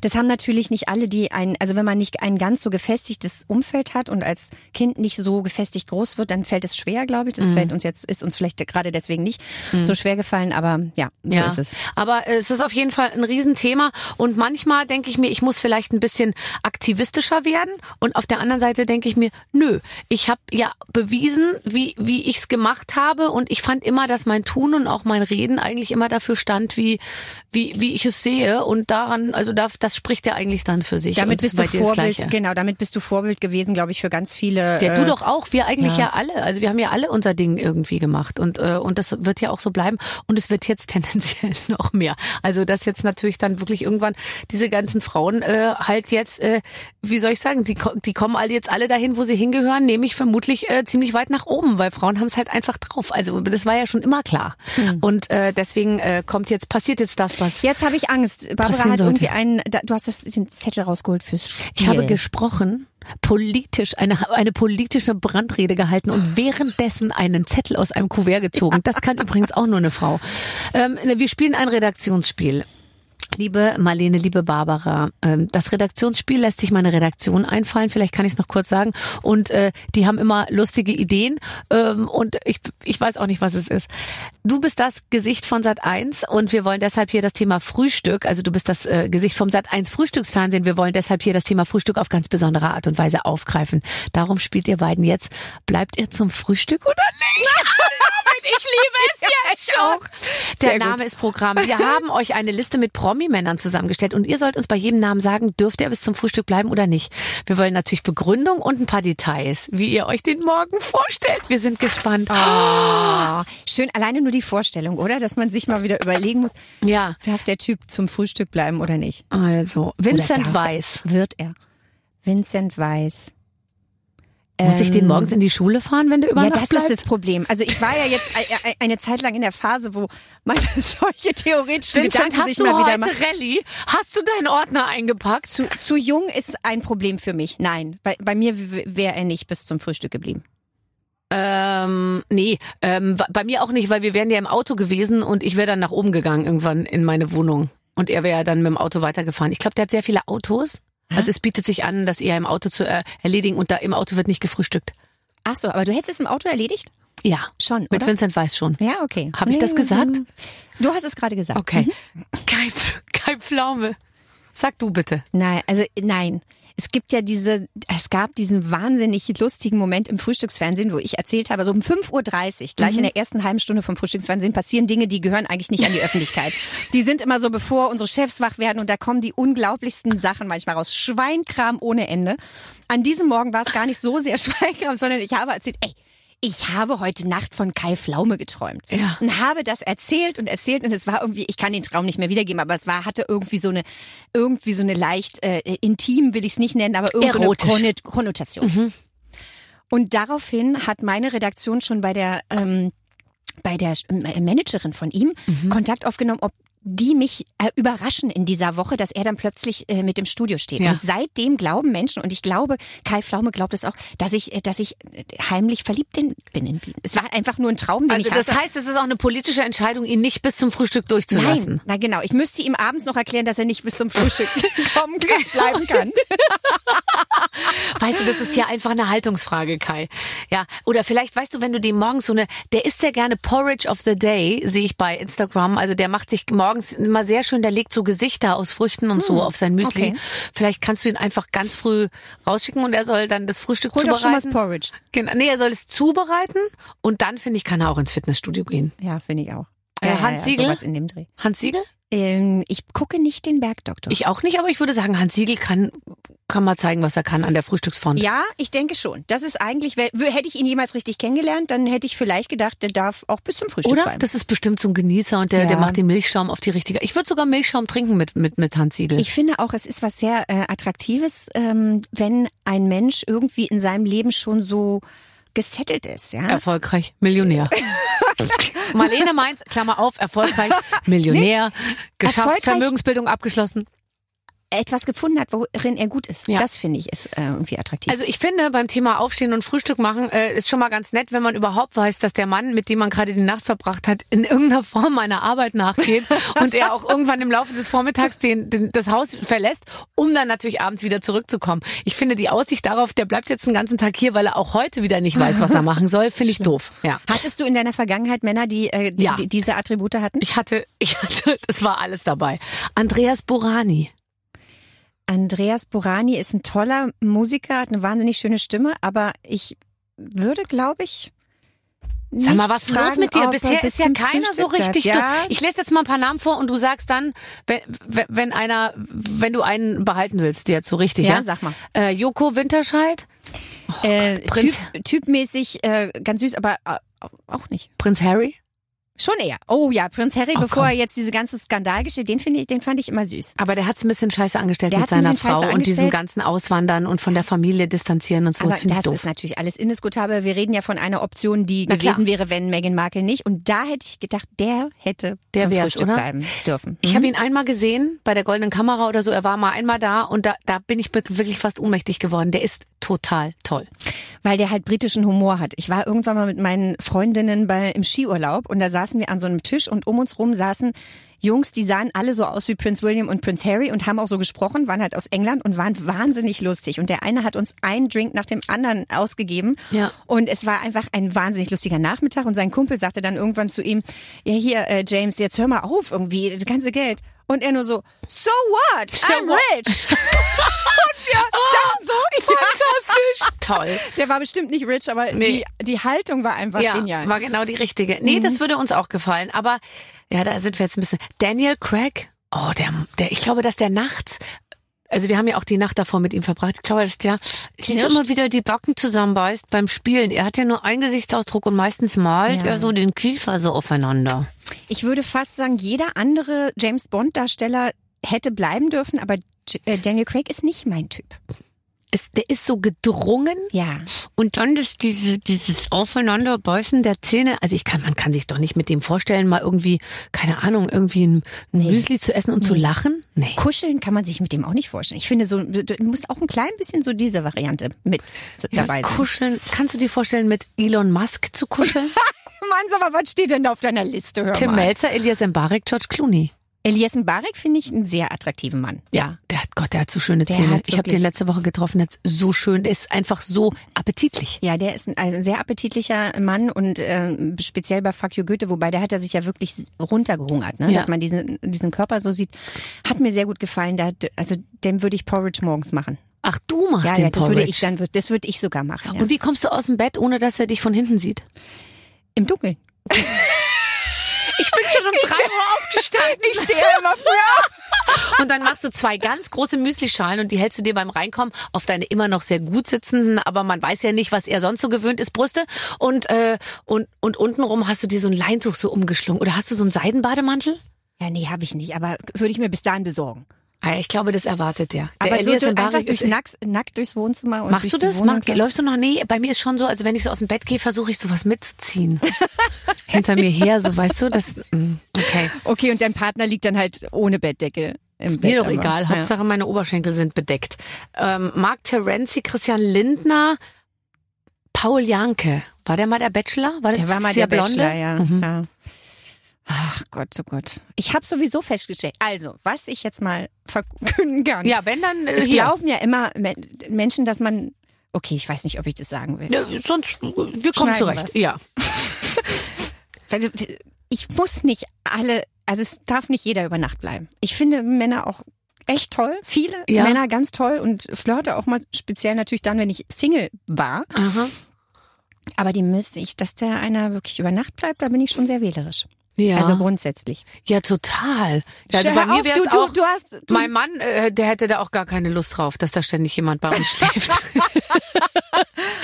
Das haben natürlich nicht alle, die ein, also wenn man nicht ein ganz so gefestigtes Umfeld hat und als Kind nicht so gefestigt groß wird, dann fällt es schwer, glaube ich. Mhm. Das fällt uns jetzt, ist uns vielleicht gerade deswegen nicht so schwer gefallen, aber ja, so ja, ist es. aber es ist auf jeden Fall ein Riesenthema und manchmal denke ich mir, ich muss vielleicht ein bisschen aktivistischer werden und auf der anderen Seite denke ich mir, nö, ich habe ja bewiesen, wie, wie ich es gemacht habe und ich fand immer, dass mein Tun und auch mein Reden eigentlich immer dafür stand, wie, wie, wie ich es sehe und daran, also da das, das spricht ja eigentlich dann für sich. Damit bist du Vorbild, genau, damit bist du Vorbild gewesen, glaube ich, für ganz viele. Ja, äh, du doch auch. Wir eigentlich ja. ja. alle. Also wir haben ja alle unser Ding irgendwie gemacht und äh, und das wird ja auch so bleiben und es wird jetzt tendenziell noch mehr. Also dass jetzt natürlich dann wirklich irgendwann diese ganzen Frauen äh, halt jetzt, äh, wie soll ich sagen, die die kommen alle jetzt alle dahin, wo sie hingehören, nämlich vermutlich äh, ziemlich weit nach oben, weil Frauen haben es halt einfach drauf. Also das war ja schon immer klar. Hm. Und äh, deswegen äh, kommt jetzt passiert jetzt das, was Jetzt habe ich Angst. Barbara hat irgendwie einen, da- du hast das, den Zettel rausgeholt fürs Spiel. Ich habe gesprochen, politisch, eine, eine politische Brandrede gehalten und währenddessen einen Zettel aus einem Kuvert gezogen. Das kann übrigens auch nur eine Frau. Ähm, wir spielen ein Redaktionsspiel. Liebe Marlene, liebe Barbara, ähm, das Redaktionsspiel lässt sich meine Redaktion einfallen, vielleicht kann ich es noch kurz sagen. Und äh, die haben immer lustige Ideen ähm, und ich, ich weiß auch nicht, was es ist. Du bist das Gesicht von Sat 1 und wir wollen deshalb hier das Thema Frühstück, also du bist das äh, Gesicht vom Sat 1 Frühstücksfernsehen, wir wollen deshalb hier das Thema Frühstück auf ganz besondere Art und Weise aufgreifen. Darum spielt ihr beiden jetzt. Bleibt ihr zum Frühstück oder nicht? ich liebe es schon. auch. Der Sehr gut. Name ist Programm. Wir haben euch eine Liste mit Promi-Männern zusammengestellt und ihr sollt uns bei jedem Namen sagen, dürft ihr bis zum Frühstück bleiben oder nicht. Wir wollen natürlich Begründung und ein paar Details, wie ihr euch den morgen vorstellt. Wir sind gespannt. Ah, schön, alleine nur die Vorstellung, oder? Dass man sich mal wieder überlegen muss, Ja, darf der Typ zum Frühstück bleiben oder nicht? also Vincent? Weiss. Wird er. Vincent Weiss. Muss ich den Ähm, morgens in die Schule fahren, wenn der über Ja, Nacht das bleibt? ist das Problem. Also ich war ja jetzt eine Zeit lang in der Phase, wo man solche theoretischen Vincent, Gedanken hast sich du mal wieder heute macht. Rallye? Hast du deinen Ordner eingepackt? Zu, zu jung ist ein Problem für mich. Nein, bei, bei mir wäre er nicht bis zum Frühstück geblieben. Ähm, nee, ähm, bei mir auch nicht, weil wir wären ja im Auto gewesen und ich wäre dann nach oben gegangen irgendwann in meine Wohnung. Und er wäre ja dann mit dem Auto weitergefahren. Ich glaube, der hat sehr viele Autos. Also es bietet sich an, das eher im Auto zu äh, erledigen und da im Auto wird nicht gefrühstückt. Ach so, aber du hättest es im Auto erledigt? Ja, Schon, mit oder? Vincent Weiß schon. Ja, okay. Hab ich das gesagt? Du hast es gerade gesagt. Okay. Kein, kein Pflaume. Sag du bitte. Nein, also nein. Es gibt ja diese, es gab diesen wahnsinnig lustigen Moment im Frühstücksfernsehen, wo ich erzählt habe, so um 5.30 Uhr, gleich Mhm. in der ersten halben Stunde vom Frühstücksfernsehen passieren Dinge, die gehören eigentlich nicht an die Öffentlichkeit. Die sind immer so, bevor unsere Chefs wach werden und da kommen die unglaublichsten Sachen manchmal raus. Schweinkram ohne Ende. An diesem Morgen war es gar nicht so sehr Schweinkram, sondern ich habe erzählt, ey, ich habe heute Nacht von Kai Pflaume geträumt. Ja. Und habe das erzählt und erzählt und es war irgendwie, ich kann den Traum nicht mehr wiedergeben, aber es war, hatte irgendwie so eine, irgendwie so eine leicht, äh, intim will ich es nicht nennen, aber irgendwie so Konnotation. Und daraufhin hat meine Redaktion schon bei der, ähm, bei der äh, Managerin von ihm Kontakt aufgenommen, ob die mich äh, überraschen in dieser Woche, dass er dann plötzlich äh, mit im Studio steht. Ja. Und seitdem glauben Menschen, und ich glaube, Kai Pflaume glaubt es auch, dass ich, äh, dass ich äh, heimlich verliebt in, bin in Bienen. Es war einfach nur ein Traum, den Also ich das hatte. heißt, es ist auch eine politische Entscheidung, ihn nicht bis zum Frühstück durchzulassen. Nein, na genau. Ich müsste ihm abends noch erklären, dass er nicht bis zum Frühstück kommen kann, bleiben kann. Weißt du, das ist ja einfach eine Haltungsfrage, Kai. Ja, oder vielleicht weißt du, wenn du dem morgens so eine, der isst sehr gerne Porridge of the Day, sehe ich bei Instagram. Also der macht sich morgens immer sehr schön, der legt so Gesichter aus Früchten und so auf sein Müsli. okay. Vielleicht kannst du ihn einfach ganz früh rausschicken und er soll dann das Frühstück Hol doch schon mal das zubereiten. Porridge. Genau, nee, er soll es zubereiten und dann finde ich, kann er auch ins Fitnessstudio gehen. Ja, finde ich auch. Äh, Hans Siegel? Sowas in dem Dreh. Hans Siegel? Ähm, ich gucke nicht den Bergdoktor. Ich auch nicht, aber ich würde sagen, Hans Siegel kann, kann mal zeigen, was er kann an der Frühstücksfront. ja, ich denke schon. Das ist eigentlich, hätte ich ihn jemals richtig kennengelernt, dann hätte ich vielleicht gedacht, der darf auch bis zum Frühstück Oder? bleiben. Das ist bestimmt so ein Genießer und der, Ja. der macht den Milchschaum auf die richtige. Ich würde sogar Milchschaum trinken mit, mit, mit Hans Siegel. Ich finde auch, es ist was sehr äh, Attraktives, ähm, wenn ein Mensch irgendwie in seinem Leben schon so gesettelt ist, ja. Erfolgreich, Millionär. Marlene Mainz, Klammer auf, erfolgreich, Millionär, geschafft, Erfolgreich- Vermögensbildung abgeschlossen. Etwas gefunden hat, worin er gut ist. Ja. Das finde ich ist äh, irgendwie attraktiv. Also ich finde, beim Thema Aufstehen und Frühstück machen äh, ist schon mal ganz nett, wenn man überhaupt weiß, dass der Mann, mit dem man gerade die Nacht verbracht hat, in irgendeiner Form einer Arbeit nachgeht und er auch irgendwann im Laufe des Vormittags den, den, das Haus verlässt, um dann natürlich abends wieder zurückzukommen. Ich finde die Aussicht darauf, der bleibt jetzt den ganzen Tag hier, weil er auch heute wieder nicht weiß, was er machen soll, finde ich doof. Ja. Hattest du in deiner Vergangenheit Männer, die, äh, die, Ja. die diese Attribute hatten? Ich hatte, ich hatte, das war alles dabei. Andreas Burani. Andreas Borani ist ein toller Musiker, hat eine wahnsinnig schöne Stimme, aber ich würde, glaube ich, Sag mal, was ist los fragen, mit dir? er Bisher bis ist ja keiner so Frühstück richtig. Ja? Ich lese jetzt mal ein paar Namen vor und du sagst dann, wenn, wenn einer, wenn du einen behalten willst, jetzt so richtig, ja? Ja, sag mal. Äh, Joko Winterscheid, äh, Prinz- typ, typmäßig äh, ganz süß, aber äh, auch nicht. Prinz Harry. Schon eher. Oh ja, Prinz Harry, Oh, bevor komm. er jetzt diese ganze Skandalgeschichte, den finde ich, den fand ich immer süß. Aber der hat's ein bisschen scheiße angestellt Der mit seiner Frau scheiße und diesem angestellt. ganzen Auswandern und von der Familie distanzieren und so. Aber das finde ich das doof. ist natürlich alles indiskutabel. Wir reden ja von einer Option, die Na klar. gewesen wäre, wenn Meghan Markle nicht. Und da hätte ich gedacht, der hätte Der zum wär's, Frühstück oder? bleiben dürfen. Ich Mhm. habe ihn einmal gesehen bei der Goldenen Kamera oder so. Er war mal einmal da und da, da bin ich wirklich fast ohnmächtig geworden. Der ist total toll. weil der halt britischen Humor hat. Ich war irgendwann mal mit meinen Freundinnen bei, im Skiurlaub und da saßen wir an so einem Tisch und um uns rum saßen Jungs, die sahen alle so aus wie Prince William und Prince Harry und haben auch so gesprochen, waren halt aus England und waren wahnsinnig lustig. Und der eine hat uns einen Drink nach dem anderen ausgegeben. Ja. Und es war einfach ein wahnsinnig lustiger Nachmittag. Und sein Kumpel sagte dann irgendwann zu ihm, ja hier, äh, James, jetzt hör mal auf irgendwie, das ganze Geld. Und er nur so, so what? I'm rich. wir dachten so, ich Fantastisch. Toll. der war bestimmt nicht rich, aber Nee. die, die Haltung war einfach Ja, genial. war genau die richtige. Nee, das würde uns auch gefallen. Aber ja, da sind wir jetzt ein bisschen. Daniel Craig, oh, der, der, ich glaube, dass der nachts, also wir haben ja auch die Nacht davor mit ihm verbracht. Ich glaube, dass der sich immer wieder die Backen zusammenbeißt beim Spielen. Er hat ja nur einen Gesichtsausdruck und meistens malt Ja. er so den Kiefer so aufeinander. Ich würde fast sagen, jeder andere James Bond Darsteller hätte bleiben dürfen, aber Daniel Craig ist nicht mein Typ. Es, der ist so gedrungen Ja. und dann das, diese, dieses Aufeinanderbeißen der Zähne. Also ich kann, man kann sich doch nicht mit dem vorstellen, mal irgendwie, keine Ahnung, irgendwie ein Nee. Müsli zu essen und zu lachen. Nee. Kuscheln kann man sich mit dem auch nicht vorstellen. Ich finde so, du musst auch ein klein bisschen so diese Variante mit dabei ja, sein. kuscheln. Kannst du dir vorstellen, mit Elon Musk zu kuscheln? Mann, sag mal, was steht denn da auf deiner Liste? Hör Tim mal. Melzer, Elias Mbarek, George Clooney. Elias Mbarek finde ich einen sehr attraktiven Mann. Ja. Der hat Gott, der hat so schöne Der Zähne. Ich habe den letzte Woche getroffen, der hat so schön, der ist einfach so appetitlich. Ja, der ist ein, ein sehr appetitlicher Mann und ähm, speziell bei Fuck You Goethe, wobei der hat er sich ja wirklich runtergehungert, ne? Ja. dass man diesen, diesen Körper so sieht. Hat mir sehr gut gefallen. Da, hat- also dem würde ich Porridge morgens machen. Ach, du machst Ja, den ja, das würde Porridge. ich dann, das würde ich sogar machen. Ja. Und wie kommst du aus dem Bett, ohne dass er dich von hinten sieht? Im Dunkeln. Ich bin schon um drei Uhr aufgestanden. Ich stehe immer früher. Und dann machst du zwei ganz große Müslischalen und die hältst du dir beim Reinkommen auf deine immer noch sehr gut sitzenden, aber man weiß ja nicht, was er sonst so gewöhnt ist, Brüste. Und, äh, und, und untenrum hast du dir so ein Leintuch so umgeschlungen. Oder hast du so einen Seidenbademantel? Ja, nee, habe ich nicht, aber würde ich mir bis dahin besorgen. Ah, ich glaube, das erwartet der. der aber so Elias du, Mbarek einfach durchs ist- nackt, nackt durchs Wohnzimmer und Machst durch du das? Mach, läufst du noch? Nee, bei mir ist schon so, also wenn ich so aus dem Bett gehe, versuche ich sowas mitzuziehen. Hinter mir her, so weißt du, das, mm, okay. Okay, und dein Partner liegt dann halt ohne Bettdecke im Ist Bett. mir doch aber- egal. ja. Hauptsache meine Oberschenkel sind bedeckt. Ähm, Mark Terenzi, Christian Lindner, Paul Janke. War der mal der Bachelor? War das Der war mal sehr der blonde? Bachelor, ja. Mhm. ja. Ach Gott, oh Gott. Ich habe sowieso festgestellt. Also, was ich jetzt mal verkünden kann. Ja, wenn dann äh, es hier. glauben ja immer Me- Menschen, dass man. Okay, ich weiß nicht, ob ich das sagen will. Ne, sonst, wir kommen Schneiden zurecht. wir's. Ja. Also, ich muss nicht alle. Also, es darf nicht jeder über Nacht bleiben. Ich finde Männer auch echt toll. Viele Ja. Männer ganz toll und flirte auch mal speziell natürlich dann, wenn ich Single war. Aha. Aber die müsste ich, dass der einer wirklich über Nacht bleibt, da bin ich schon sehr wählerisch. Ja. Also grundsätzlich. ja, total. Ja, also bei mir auf, du, du, auch. du hast, du, mein Mann, äh, der hätte da auch gar keine Lust drauf, dass da ständig jemand bei uns schläft.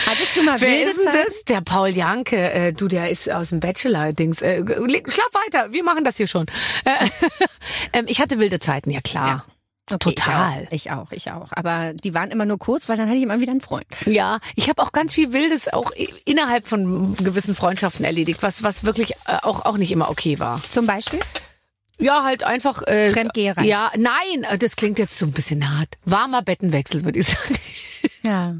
hattest du mal Wer wilde ist Zeiten? das? Der Paul Janke. Äh, du, der ist aus dem Bachelor-Dings. Äh, schlaf weiter, wir machen das hier schon. Äh, ähm, ich hatte wilde Zeiten, ja klar. Okay, Total. Ich auch, ich auch, ich auch. Aber die waren immer nur kurz, weil dann hatte ich immer wieder einen Freund. Ja, ich habe auch ganz viel Wildes auch innerhalb von gewissen Freundschaften erledigt, was was wirklich äh, auch auch nicht immer okay war. Zum Beispiel? Ja, halt einfach äh, Fremdgeherei. Ja, nein, äh, das klingt jetzt so ein bisschen hart. Warmer Bettenwechsel, würde ich sagen. Ja.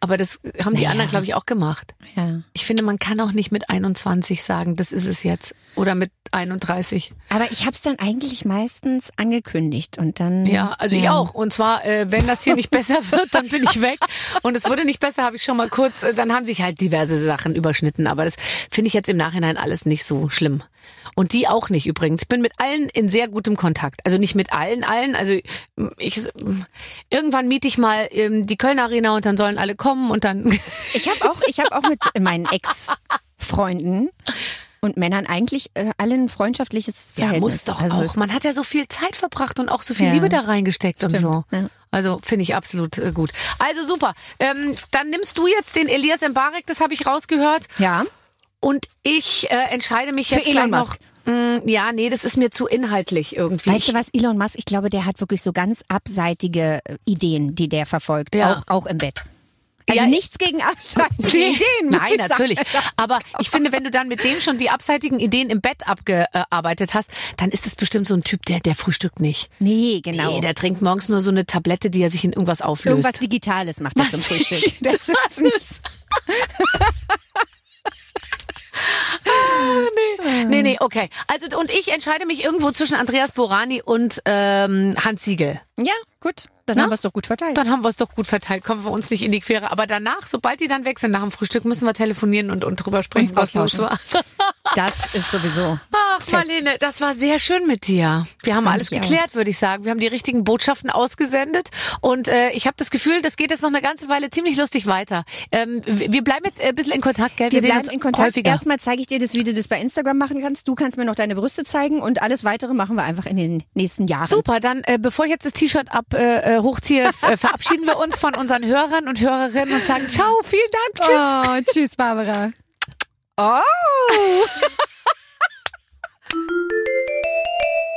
Aber das haben die Naja. anderen, glaube ich, auch gemacht. ja. Ich finde, man kann auch nicht mit 21 sagen, das ist es jetzt. Oder mit 31. Aber ich habe es dann eigentlich meistens angekündigt und dann. Ja, also ich auch. Und zwar, äh, wenn das hier nicht besser wird, dann bin ich weg. Und es wurde nicht besser, habe ich schon mal kurz, äh, dann haben sich halt diverse Sachen überschnitten. Aber das finde ich jetzt im Nachhinein alles nicht so schlimm. Und die auch nicht übrigens. Ich bin mit allen in sehr gutem Kontakt. Also nicht mit allen, allen. Also ich irgendwann miete ich mal ähm, die Köln Arena und dann sollen alle kommen und dann. Ich habe auch, ich habe auch mit meinen Ex Freunden und Männern eigentlich äh, alle ein freundschaftliches Ja, Verhältnis. muss doch Also auch. Man hat ja so viel Zeit verbracht und auch so viel Ja. Liebe da reingesteckt und Stimmt, so. ja. Also finde ich absolut äh, gut. Also super. Ähm, dann nimmst du jetzt den Elias Mbarek, das habe ich rausgehört. Ja. Und ich äh, entscheide mich Für jetzt Elon gleich noch. Mm, ja, nee, das ist mir zu inhaltlich irgendwie. Weißt du was, Elon Musk, ich glaube, der hat wirklich so ganz abseitige äh, Ideen, die der verfolgt, Ja. auch, auch im Bett. Also Ja, nichts gegen abseitige Ideen. Nein, ich sagen. natürlich. Das Aber ich finde, wenn du dann mit dem schon die abseitigen Ideen im Bett abgearbeitet hast, dann ist es bestimmt so ein Typ, der, der frühstückt nicht. Nee, genau. Nee, der trinkt morgens nur so eine Tablette, die er sich in irgendwas auflöst. Irgendwas Digitales macht er zum Frühstück. Das ist? ah, nee. nee, nee, okay. Also und ich entscheide mich irgendwo zwischen Andreas Borani und ähm, Hans Siegel. ja, gut. Dann Na? haben wir es doch gut verteilt. Dann haben wir es doch gut verteilt, kommen wir uns nicht in die Quere. Aber danach, sobald die dann weg sind nach dem Frühstück, müssen wir telefonieren und, und drüber sprechen, Uns was los war. Das ist sowieso. Ach, Fest. Marlene, das war sehr schön mit dir. Wir haben Fand alles auch. geklärt, würde ich sagen. Wir haben die richtigen Botschaften ausgesendet und äh, ich habe das Gefühl, das geht jetzt noch eine ganze Weile ziemlich lustig weiter. Ähm, wir wir bleiben jetzt ein bisschen in Kontakt, gell? Wir sehen bleiben in Kontakt. häufiger. Erstmal zeige ich dir das, wie du das bei Instagram machen kannst. Du kannst mir noch deine Brüste zeigen und alles weitere machen wir einfach in den nächsten Jahren. Super, dann äh, bevor ich jetzt das T-Shirt ab äh, äh, hochziehe, äh, verabschieden wir uns von unseren Hörern und Hörerinnen und sagen Ciao, vielen Dank, tschüss. Oh, tschüss, Barbara. Oh.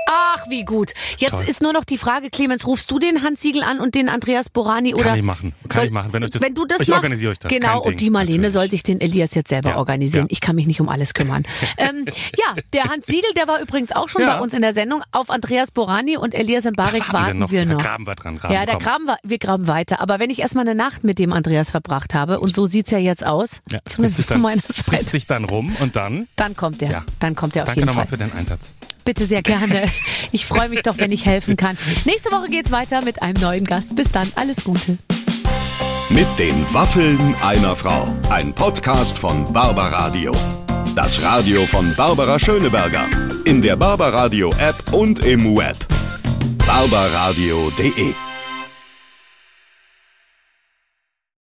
Ach, wie gut. Jetzt Toll. ist nur noch die Frage, Clemens, rufst du den Hans Siegel an und den Andreas Borani oder? Kann ich machen. Kann ich machen. Wenn euch das- wenn du das ich machst, organisiere euch das, Genau, und die Marlene natürlich. soll sich den Elias jetzt selber Ja, organisieren. ja. Ich kann mich nicht um alles kümmern. ähm, ja, der Hans Siegel, der war übrigens auch schon Ja. bei uns in der Sendung. Auf Andreas Borani und Elias Mbarek warten wir noch. Da graben wir dran. Graben, Ja, da graben wir, wir graben weiter. Aber wenn ich erstmal eine Nacht mit dem Andreas verbracht habe, und so sieht's ja jetzt aus, Ja, zumindest sich von dann, meiner Seite, sich dann rum und dann. dann kommt er. Ja. Dann kommt er auf Danke jeden nochmal Fall. für den Einsatz. Bitte sehr gerne. Ich freue mich doch, wenn ich helfen kann. Nächste Woche geht's weiter mit einem neuen Gast. Bis dann, alles Gute. Mit den Waffeln einer Frau. Ein Podcast von Barbaradio. Das Radio von Barbara Schöneberger. In der Barbaradio App und im Web. barbaradio.de